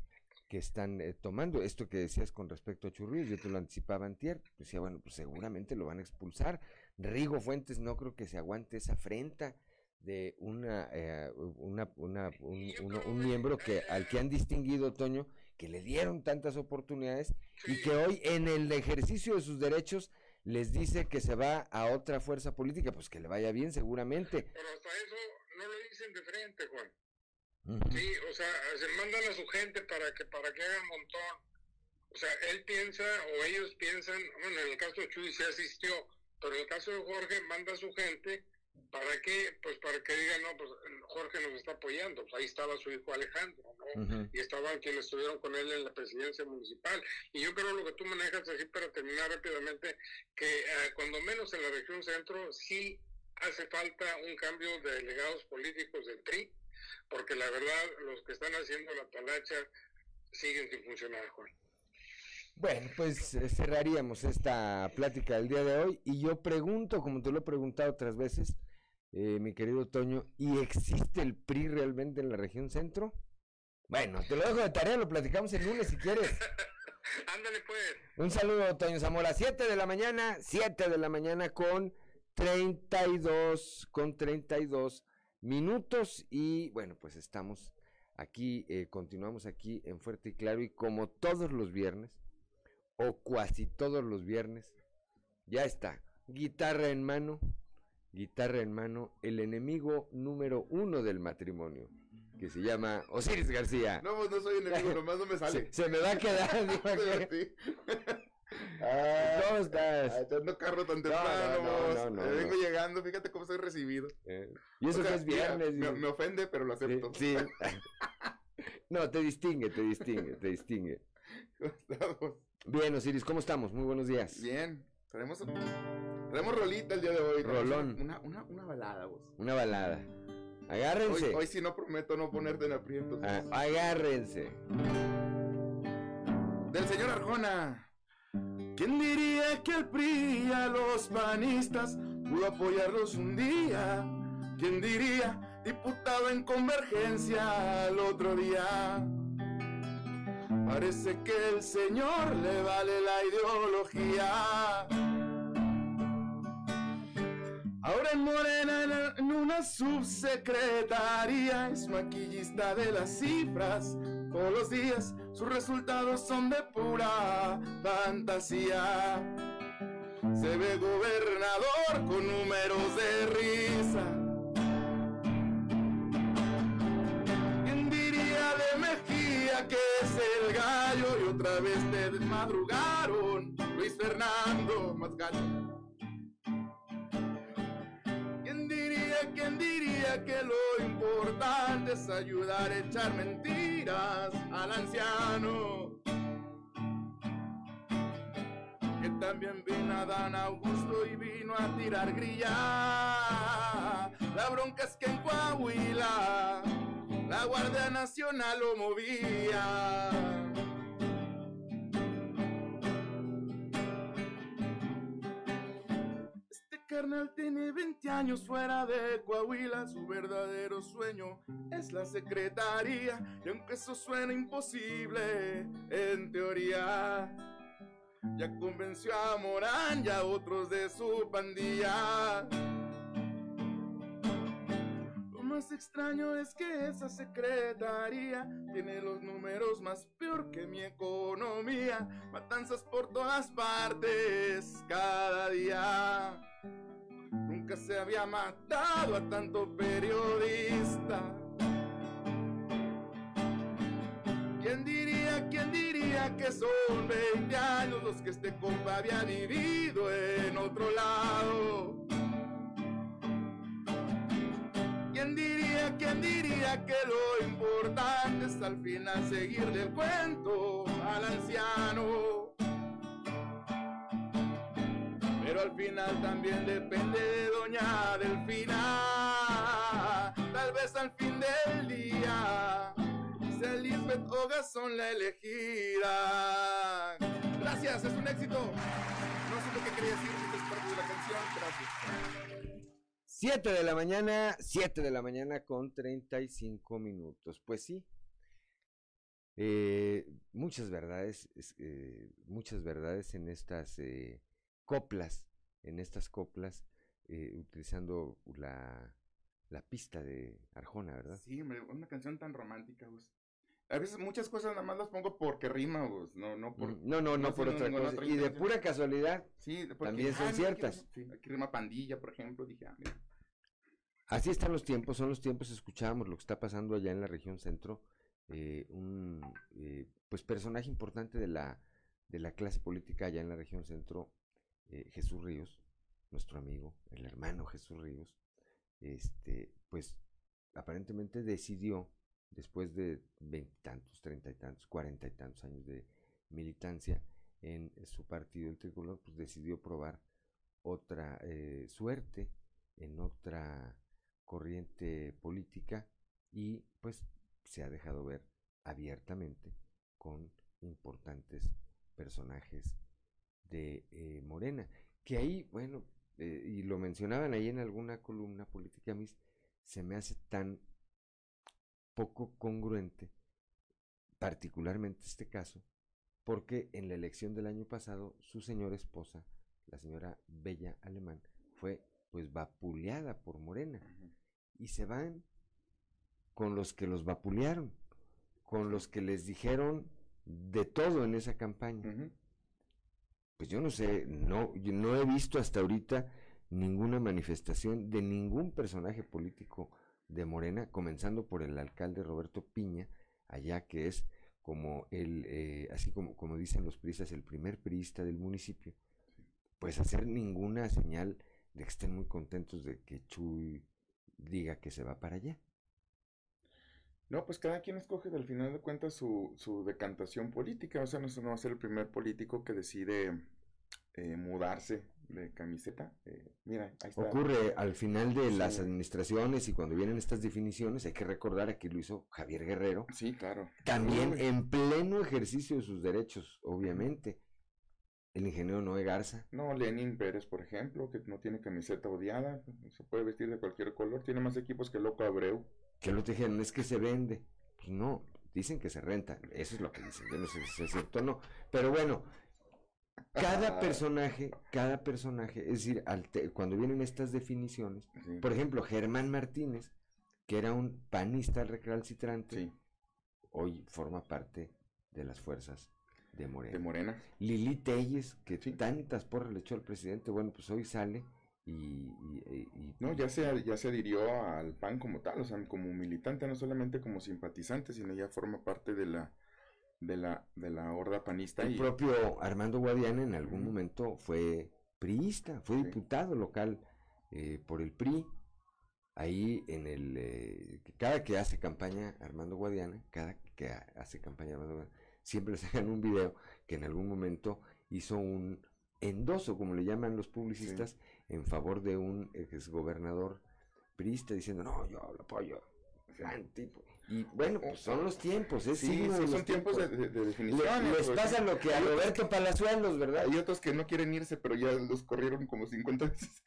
que están tomando. Esto que decías con respecto a Churrillos, yo te lo anticipaba antier, decía, bueno, pues seguramente lo van a expulsar. Rigo Fuentes no creo que se aguante esa afrenta de una, eh, una, una un, un, miembro que al que han distinguido Toño que le dieron tantas oportunidades y que hoy en el ejercicio de sus derechos les dice que se va a otra fuerza política, pues que le vaya bien seguramente. Pero hasta eso no lo dicen de frente, Juan. Sí, o sea, se mandan a su gente para que para que hagan montón. O sea, él piensa o ellos piensan, bueno, en el caso de Chuy se asistió, pero en el caso de Jorge manda a su gente ¿Para qué? Pues para que digan, no, pues Jorge nos está apoyando. Pues ahí estaba su hijo Alejandro, ¿no? Y estaban quienes estuvieron con él en la presidencia municipal. Y yo creo lo que tú manejas así para terminar rápidamente, que eh, cuando menos en la región centro sí hace falta un cambio de delegados políticos del PRI, porque la verdad los que están haciendo la talacha siguen sin funcionar, Juan. Bueno, pues eh, cerraríamos esta plática del día de hoy y yo pregunto, como te lo he preguntado otras veces, eh, mi querido Toño, ¿y existe el PRI realmente en la región centro? Bueno, te lo dejo de tarea, lo platicamos el lunes si quieres. [laughs] Ándale pues. Un saludo, Toño Zamora, 7 de la mañana, 7 de la mañana con 32, con 32 minutos y bueno, pues estamos aquí, eh, continuamos aquí en Fuerte y Claro y como todos los viernes, o casi todos los viernes, ya está, guitarra en mano, guitarra en mano, el enemigo número uno del matrimonio, que se llama Osiris García. No, pues no soy enemigo, [laughs] nomás no me sale. Se, me va a quedar. [laughs] [laughs] Ah, ¿Cómo estás? Echando carro tan temprano, no, no, no, vengo llegando, fíjate cómo soy recibido. Eh, y eso que es viernes. Me, me, ofende, pero lo acepto. Sí. no, te distingue, te distingue, te distingue. Estamos. Bien, Osiris, ¿cómo estamos? Muy buenos días. Bien, traemos, traemos rolita el día de hoy. Rolón. Una, una, una balada, vos. Una balada. Agárrense. Hoy, hoy sí no prometo no ponerte en aprietos. Ah, agárrense. Del señor Arjona. ¿Quién diría que el PRI a los panistas pudo apoyarlos un día? ¿Quién diría diputado en convergencia al otro día? Parece que el Señor le vale la ideología. Ahora en Morena, en, una subsecretaría, es maquillista de las cifras. Todos los días sus resultados son de pura fantasía. Se ve gobernador con números de risa. Que es el gallo y otra vez te desmadrugaron? Luis Fernando, más gallo. ¿Quién diría, quién diría que lo importante es ayudar a echar mentiras al anciano? Que también vino a Dan Augusto y vino a tirar grilla. La bronca es que en Coahuila la Guardia Nacional lo movía. Este carnal tiene 20 años fuera de Coahuila, su verdadero sueño es la secretaría. Y aunque eso suena imposible, en teoría, ya convenció a Morán y a otros de su pandilla. Más extraño es que esa secretaría tiene los números más peor que mi economía. Matanzas por todas partes cada día. Nunca se había matado a tanto periodista. ¿Quién diría, quién diría que son 20 años los que este compa había vivido en otro lado? ¿Quién diría, quién diría que lo importante es al final seguirle el cuento al anciano? Pero al final también depende de doña Delfina. Tal vez al fin del día sea Lisbeth o Gazón la elegida. Gracias, es un éxito. No sé lo que quería decir, es parte de la canción. Gracias. 7 de la mañana, 7 de la mañana con 35 minutos. Pues sí. Eh, muchas verdades, es, eh, muchas verdades en estas eh, coplas, en estas coplas, utilizando la, la pista de Arjona, ¿verdad? Sí, hombre, una canción tan romántica, pues. A veces muchas cosas nada más las pongo porque rima, pues, no, no por... No, no, no, por otra cosa. otra Y de pura casualidad, Sí, porque, también son ah, mira, aquí ciertas. sí, aquí rima pandilla, por ejemplo, dije, ah, mira. Así están los tiempos, son los tiempos, escuchábamos lo que está pasando allá en la región centro, eh, un eh, pues personaje importante de la, de la clase política allá en la región centro, eh, Jesús Ríos, nuestro amigo, el hermano Jesús Ríos, este, pues aparentemente decidió, después de veintitantos, treinta y tantos, cuarenta y tantos años de militancia en su partido, el tricolor, pues decidió probar otra eh, suerte en otra corriente política y pues se ha dejado ver abiertamente con importantes personajes de eh, Morena. Que ahí, bueno, eh, y lo mencionaban ahí en alguna columna política, mí se me hace tan poco congruente, particularmente este caso, porque en la elección del año pasado su señora esposa, la señora Bella Alemán, fue pues vapuleada por Morena y se van con los que los vapulearon, con los que les dijeron de todo en esa campaña. Pues yo no sé, no, yo no he visto hasta ahorita ninguna manifestación de ningún personaje político de Morena, comenzando por el alcalde Roberto Piña, allá que es como el, eh, así como, como dicen los priistas, el primer priista del municipio, pues hacer ninguna señal de que estén muy contentos de que Chuy diga que se va para allá. No, pues cada quien escoge al final de cuentas su, su decantación política. O sea, no, no va a ser el primer político que decide eh, mudarse de camiseta. Eh, mira, ahí está. Ocurre al final de las administraciones y cuando vienen estas definiciones, hay que recordar aquí lo hizo Javier Guerrero. Sí, claro. También Uy. en pleno ejercicio de sus derechos, obviamente. El ingeniero Noé Garza. No, Lenin Pérez, por ejemplo, que no tiene camiseta odiada, se puede vestir de cualquier color, tiene más equipos que Loco Abreu. Que lo dijeron, es que se vende. Pues no, dicen que se renta. Eso es lo que dicen. Yo no sé si es cierto o no. Pero bueno, cada [laughs] personaje, cada personaje, es decir, al te- cuando vienen estas definiciones, por ejemplo, Germán Martínez, que era un panista recalcitrante, hoy forma parte de las fuerzas de Morena. De Morena. Lili Telles, que tantas porras le echó al presidente, bueno, pues hoy sale y... y- y- No, ya se, ya se adhirió al PAN como tal, o sea, como militante, no solamente como simpatizante, sino ya forma parte de la, de la, de la horda panista. El y, propio Armando Guadiana en algún momento fue priista, fue diputado local eh, por el PRI. Ahí en el... eh, cada que hace campaña Armando Guadiana, cada que ha- hace campaña Armando Guadiana, siempre sacan un video que en algún momento hizo un endoso, como le llaman los publicistas, en favor de un exgobernador priista, diciendo, no, yo lo apoyo, gran tipo. Y bueno, pues son los tiempos, es Sí, son tiempos de, de- de definición. Le- les pasa lo que a Roberto Palazuelos, ¿verdad? Hay otros que no quieren irse, pero ya los corrieron como 50 veces.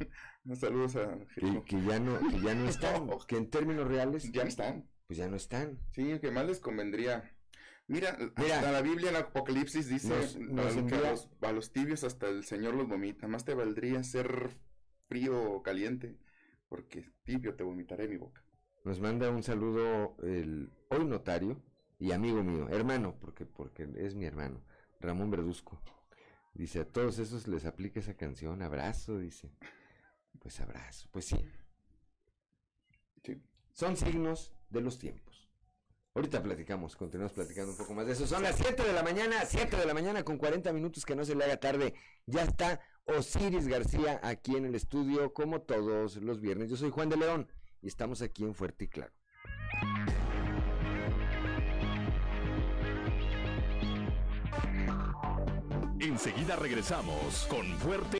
[laughs] Saludos a Que, que ya no, que ya no [laughs] están, que en términos reales ya no están. Pues ya no están. Sí, que más les convendría. Mira, la Biblia en Apocalipsis dice Nos- nos a, que envía- a los, a los tibios hasta el Señor los vomita. Más te valdría ser frío o caliente, porque tibio te vomitaré mi boca. Nos manda un saludo el hoy notario y amigo mío, hermano, porque, porque es mi hermano, Ramón Verduzco. Dice, a todos esos les aplica esa canción, abrazo, dice. Pues abrazo, pues sí. Son signos de los tiempos. Ahorita platicamos, continuamos platicando un poco más de eso. Son las 7 de la mañana, 7 de la mañana con 40 minutos, que no se le haga tarde. Ya está Osiris García aquí en el estudio, como todos los viernes. Yo soy Juan de León y estamos aquí en Fuerte y Claro. Enseguida regresamos con Fuerte.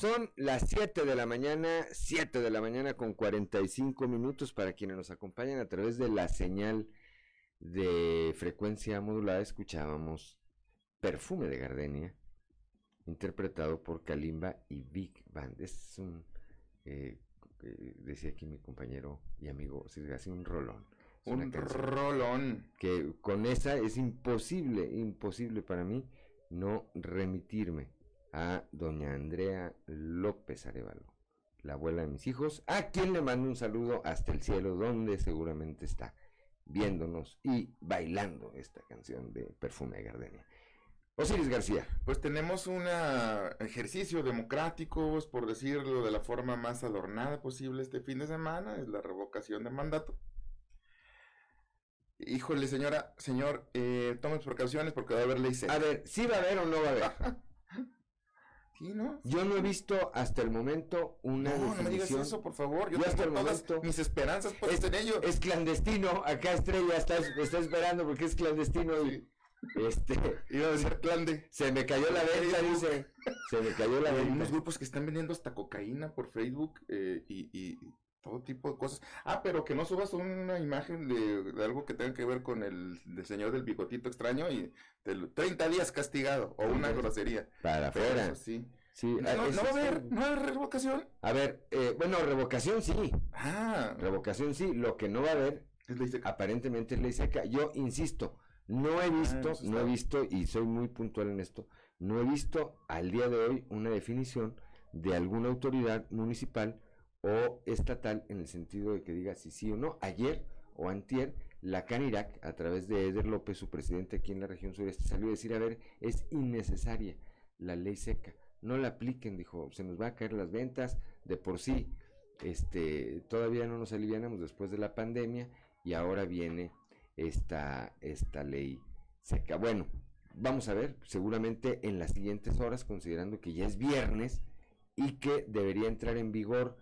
Son las 7 de la mañana, 7 de la mañana con 45 minutos para quienes nos acompañan a través de la señal de frecuencia modulada. Escuchábamos Perfume de Gardenia, interpretado por Kalimba y Big Band. Es un, eh, eh, decía aquí mi compañero y amigo, si así un rolón. Es Un rolón. Que con esa es imposible, imposible para mí no remitirme a doña Andrea López Arevalo, la abuela de mis hijos, a quien le mando un saludo hasta el cielo, donde seguramente está viéndonos y bailando esta canción de Perfume de Gardenia. Osiris García. Pues tenemos un ejercicio democrático, pues, por decirlo de la forma más adornada posible este fin de semana, es la revocación de mandato. Híjole, señora, señor, eh, tome precauciones porque va a haber ley seca. A ver, ¿sí va a haber o no va a haber? [laughs] Sí, ¿no? Yo no he visto hasta el momento una No, no me digas definición. eso, por favor. Yo, Yo hasta el momento- mis esperanzas puestas en ello. Es clandestino, acá Estrella está, está esperando porque es clandestino y este [laughs] iba a decir clande. Se me cayó la venta, dice. Se me cayó la Hay venta. unos grupos que están vendiendo hasta cocaína por Facebook eh, y, y todo tipo de cosas. Ah, pero que no subas una imagen de, de algo que tenga que ver con el señor del bigotito extraño y te lo- 30 días castigado o una grosería. Para afuera. sí. Sí, No, ah, no, eso no va a haber, no va a haber revocación. A ver, eh, bueno, revocación sí. Ah. Revocación sí. Lo que no va a haber, aparentemente es ley seca. Yo insisto, no he visto, Ah, eso no he visto, y soy muy puntual en esto, no he visto al día de hoy una definición de alguna autoridad municipal o estatal en el sentido de que diga si sí o no. Ayer o antier, la Canirac, a través de Eder López, su presidente aquí en la región sureste, salió a decir, a ver, es innecesaria la ley seca. No la apliquen, dijo, se nos va a caer las ventas de por sí. Este, todavía no nos alivianamos después de la pandemia y ahora viene esta, esta ley seca. Bueno, vamos a ver, seguramente en las siguientes horas, considerando que ya es viernes y que debería entrar en vigor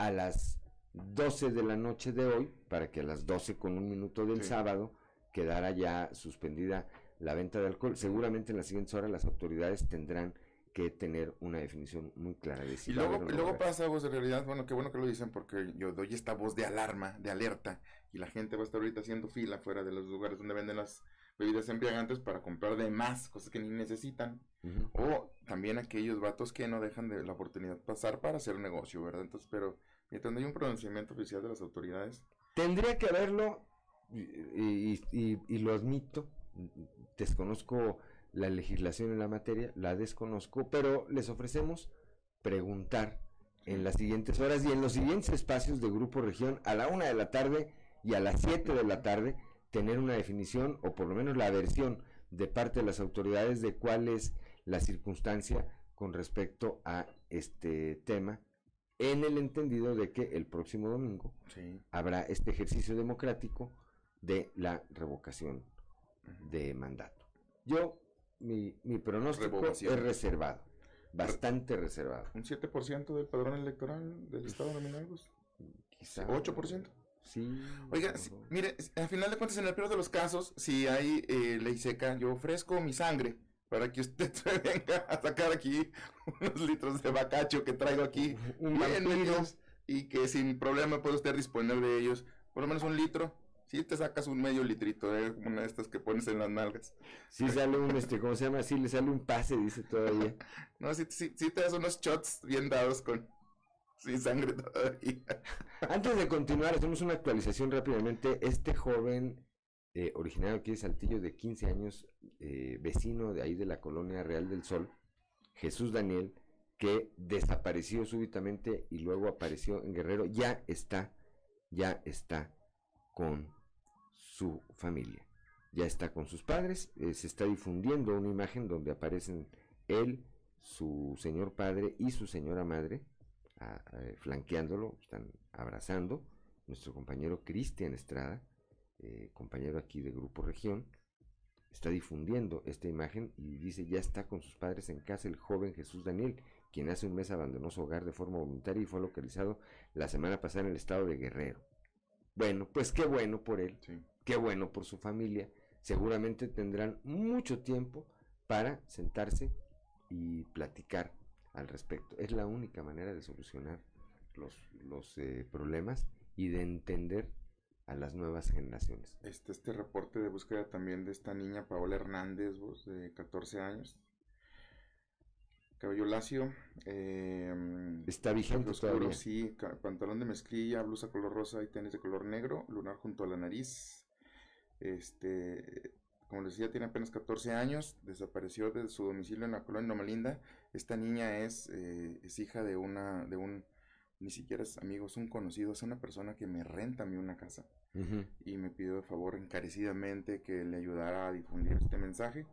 a las 12 de la noche de hoy, para que a las 12 con un minuto del sábado quedara ya suspendida la venta de alcohol. Seguramente en las siguientes horas las autoridades tendrán que tener una definición muy clara de si Y luego, no luego pasa, pues en realidad, bueno, qué bueno que lo dicen porque yo doy esta voz de alarma, de alerta, y la gente va a estar ahorita haciendo fila fuera de los lugares donde venden las bebidas embriagantes para comprar de más, cosas que ni necesitan. O también aquellos vatos que no dejan de la oportunidad pasar para hacer negocio, ¿verdad? Entonces, pero mientras hay un pronunciamiento oficial de las autoridades, Tendría que haberlo, y, lo admito, desconozco la legislación en la materia, la desconozco, pero les ofrecemos preguntar en las siguientes horas y en los siguientes espacios de Grupo Región a la una de la tarde y a las 7 de la tarde tener una definición o por lo menos la versión de parte de las autoridades de cuál es la circunstancia con respecto a este tema en el entendido de que el próximo domingo habrá este ejercicio democrático de la revocación de mandato. Yo, mi, mi pronóstico Revocación. es reservado, bastante reservado. ¿Un 7% del padrón electoral del Estado nominal? Quizá. ¿8%? Sí. Oiga, si- mire, al final de cuentas, en el peor de los casos, si hay eh, ley seca, yo ofrezco mi sangre para que usted [laughs] se venga a sacar aquí unos litros de bacacho que traigo aquí, Un bien vampiro. metidos, y que sin problema puede usted disponer de ellos, por lo menos un litro. Si te sacas un medio litrito, eh, una de estas que pones en las nalgas. Sí sale un, este, ¿cómo se llama? Sí le sale un pase, dice todavía. [laughs] No, si, si, si te das unos shots bien dados con sin sangre todavía. Antes de continuar, hacemos una actualización rápidamente. Este joven eh, originario aquí de Saltillo de 15 años, eh, vecino de ahí de la colonia Real del Sol, Jesús Daniel, que desapareció súbitamente y luego apareció en Guerrero, ya está, ya está con su familia. Ya está con sus padres, eh, se está difundiendo una imagen donde aparecen él, su señor padre y su señora madre, flanqueándolo, están abrazando. Nuestro compañero Cristian Estrada, eh, compañero aquí de Grupo Región, está difundiendo esta imagen y dice ya está con sus padres en casa el joven Jesús Daniel, quien hace un mes abandonó su hogar de forma voluntaria y fue localizado la semana pasada en el estado de Guerrero. Bueno, pues qué bueno por él, qué bueno por su familia. Seguramente tendrán mucho tiempo para sentarse y platicar al respecto. Es la única manera de solucionar los, los eh, problemas y de entender a las nuevas generaciones. Este, este reporte de búsqueda también de esta niña Paola Hernández, vos, de 14 años. Cabello lacio. eh, Está vigente oscuro, todavía. Sí, pantalón de mezclilla, blusa color rosa y tenis de color negro, lunar junto a la nariz. Este, como les decía, tiene apenas 14 años, desapareció de su domicilio en la colonia Loma Linda. Esta niña es, eh, es hija de una, de un, ni siquiera es amigo, es un conocido, es una persona que me renta a mí una casa y me pidió de favor encarecidamente que le ayudara a difundir este mensaje.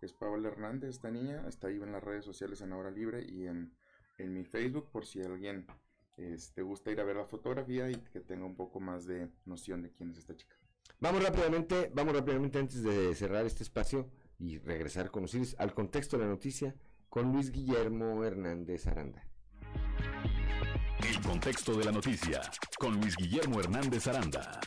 Es Paola Hernández, esta niña, está ahí en las redes sociales en Hora Libre y en, en mi Facebook por si alguien este, gusta ir a ver la fotografía y que tenga un poco más de noción de quién es esta chica. Vamos rápidamente, vamos rápidamente antes de cerrar este espacio y regresar con Osiris al contexto de la noticia con Luis Guillermo Hernández Aranda. Contexto de la noticia con Luis Guillermo Hernández Aranda.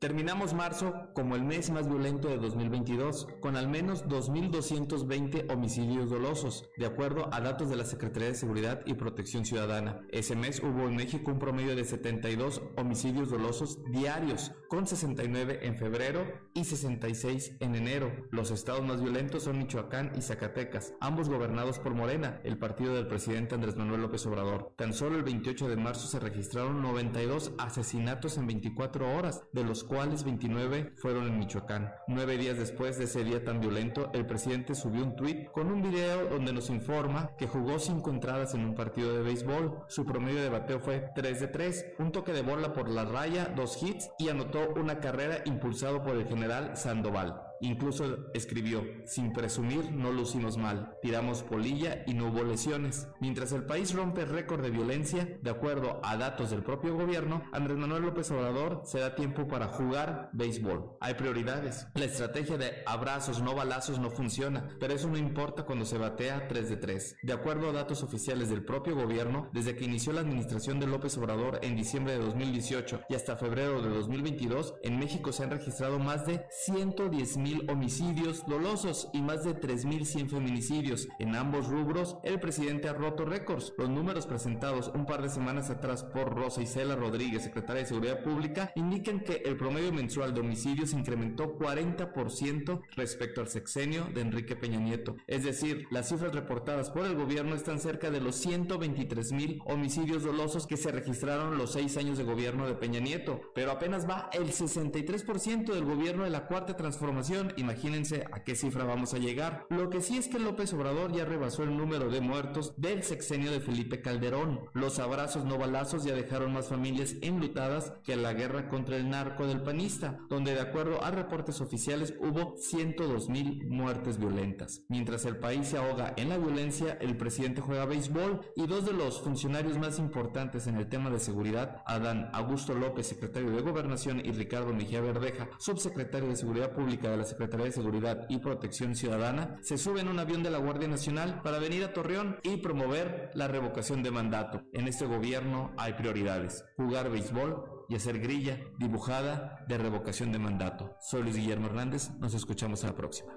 Terminamos marzo como el mes más violento de 2022, con al menos 2.220 homicidios dolosos, de acuerdo a datos de la Secretaría de Seguridad y Protección Ciudadana. Ese mes hubo en México un promedio de 72 homicidios dolosos diarios, con 69 en febrero y 66 en enero. Los estados más violentos son Michoacán y Zacatecas, ambos gobernados por Morena, el partido del presidente Andrés Manuel López Obrador. Tan solo el 28 de marzo se registraron 92 asesinatos en 24 horas, de los cuales 29 fueron en Michoacán. Nueve días después de ese día tan violento, el presidente subió un tuit con un video donde nos informa que jugó cinco entradas en un partido de béisbol. Su promedio de bateo fue 3 de 3, un toque de bola por la raya, dos hits y anotó una carrera impulsado por el general Sandoval. Incluso escribió, sin presumir no lucimos mal, tiramos polilla y no hubo lesiones. Mientras el país rompe récord de violencia, de acuerdo a datos del propio gobierno, Andrés Manuel López Obrador se da tiempo para jugar béisbol. Hay prioridades. La estrategia de abrazos, no balazos no funciona, pero eso no importa cuando se batea 3 de 3. De acuerdo a datos oficiales del propio gobierno, desde que inició la administración de López Obrador en diciembre de 2018 y hasta febrero de 2022, en México se han registrado más de 110 mil homicidios dolosos y más de 3.100 feminicidios. En ambos rubros, el presidente ha roto récords. Los números presentados un par de semanas atrás por Rosa Isela Rodríguez, secretaria de Seguridad Pública, indican que el promedio mensual de homicidios incrementó 40% respecto al sexenio de Enrique Peña Nieto. Es decir, las cifras reportadas por el gobierno están cerca de los 123 mil homicidios dolosos que se registraron los seis años de gobierno de Peña Nieto, pero apenas va el 63% del gobierno de la Cuarta Transformación imagínense a qué cifra vamos a llegar. Lo que sí es que López Obrador ya rebasó el número de muertos del sexenio de Felipe Calderón. Los abrazos no balazos ya dejaron más familias enlutadas que la guerra contra el narco del panista, donde de acuerdo a reportes oficiales hubo 102 mil muertes violentas. Mientras el país se ahoga en la violencia, el presidente juega béisbol y dos de los funcionarios más importantes en el tema de seguridad, Adán Augusto López, secretario de Gobernación, y Ricardo Mejía Verdeja, subsecretario de Seguridad Pública de la Secretaría de Seguridad y Protección Ciudadana, se suben a un avión de la Guardia Nacional para venir a Torreón y promover la revocación de mandato. En este gobierno hay prioridades, jugar béisbol y hacer grilla dibujada de revocación de mandato. Soy Luis Guillermo Hernández, nos escuchamos a la próxima.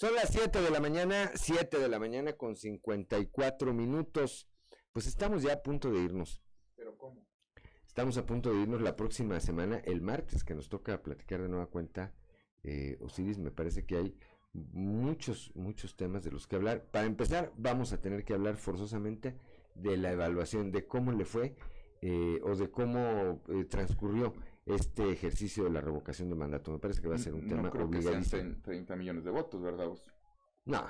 Son las 7 de la mañana, 7 de la mañana con 54 minutos. Pues estamos ya a punto de irnos. ¿Pero cómo? Estamos a punto de irnos la próxima semana, el martes, que nos toca platicar de nueva cuenta. Eh, Osiris, me parece que hay muchos, muchos temas de los que hablar. Para empezar, vamos a tener que hablar forzosamente de la evaluación, de cómo le fue eh, o de cómo eh, transcurrió este ejercicio de la revocación de mandato. Me parece que va a ser un no tema creo que sean obligadísimo. 30 30 millones de votos, ¿verdad? vos? No,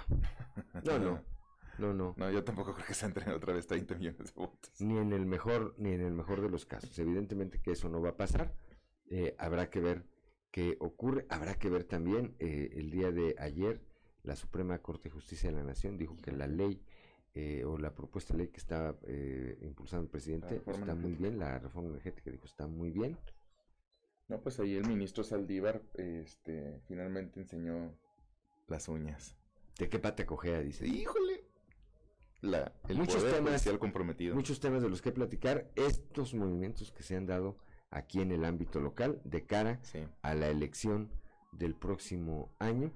no, no, [laughs] no, no. No, yo tampoco creo que sean tre- otra vez 30 millones de votos. Ni en el mejor, ni en el mejor de los casos. Evidentemente que eso no va a pasar. Eh, habrá que ver qué ocurre. Habrá que ver también eh, el día de ayer la Suprema Corte de Justicia de la Nación dijo que la ley eh, o la propuesta de ley que está eh, impulsando el presidente está muy bien. La reforma energética dijo está muy bien. No, pues ahí el ministro Saldívar este, finalmente enseñó las uñas. ¿De qué pata cojea? Dice. Híjole. La, el muchos poder temas, policial comprometido. muchos temas de los que platicar, estos movimientos que se han dado aquí en el ámbito local de cara a la elección del próximo año,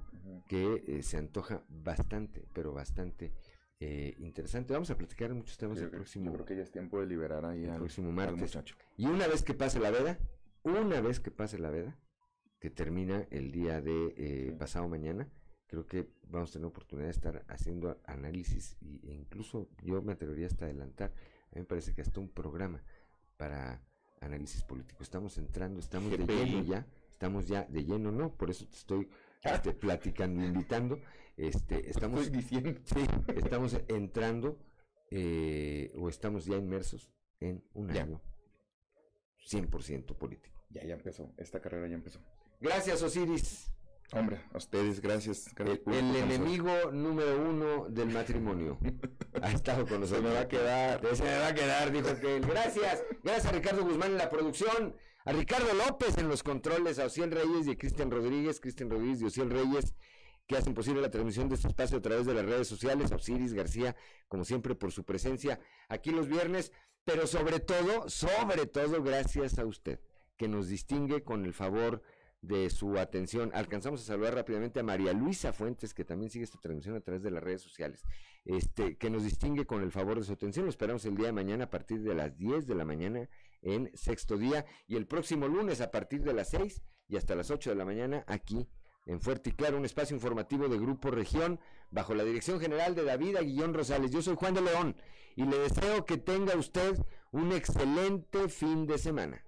que eh, se antoja bastante, pero bastante eh, interesante. Vamos a platicar muchos temas Yo el creo- próximo, yo creo que ya es tiempo de liberar ahí el al- próximo al martes. muchacho. Y una vez que pase la veda, una vez que pase la veda, que termina el día de eh, pasado mañana, creo que vamos a tener oportunidad de estar haciendo análisis y- e incluso yo me atrevería hasta adelantar, a mí me parece que hasta un programa para análisis político. Estamos entrando, estamos de [laughs] lleno ya, estamos ya de lleno, ¿no? Por eso te estoy este, [laughs] platicando, invitando. Este, estamos, estoy diciendo. [laughs] Sí, estamos entrando eh, o estamos ya inmersos en un Ya. año 100% político. Ya, ya empezó. Esta carrera ya empezó. Gracias, Osiris. Hombre, a ustedes, gracias. gracias El, enemigo número uno del matrimonio. Ha estado con nosotros. me va a quedar. Se me va a quedar, dijo que Gracias. Gracias a Ricardo Guzmán en la producción. A Ricardo López en los controles. A Ociel Reyes y a Cristian Rodríguez. Cristian Rodríguez y Ociel Reyes que hacen posible la transmisión de este espacio a través de las redes sociales. A Osiris García, como siempre, por su presencia aquí los viernes. Pero sobre todo, sobre todo, gracias a usted, que nos distingue con el favor de su atención. Alcanzamos a saludar rápidamente a María Luisa Fuentes, que también sigue esta transmisión a través de las redes sociales, este, que nos distingue con el favor de su atención. Lo esperamos el día de mañana a partir de las 10 de la mañana en sexto día y el próximo lunes a partir de las 6 y hasta las 8 de la mañana aquí en Fuerte y Claro, un espacio informativo de Grupo Región bajo la dirección general de David Aguillón Rosales. Yo soy Juan de León y le deseo que tenga usted un excelente fin de semana.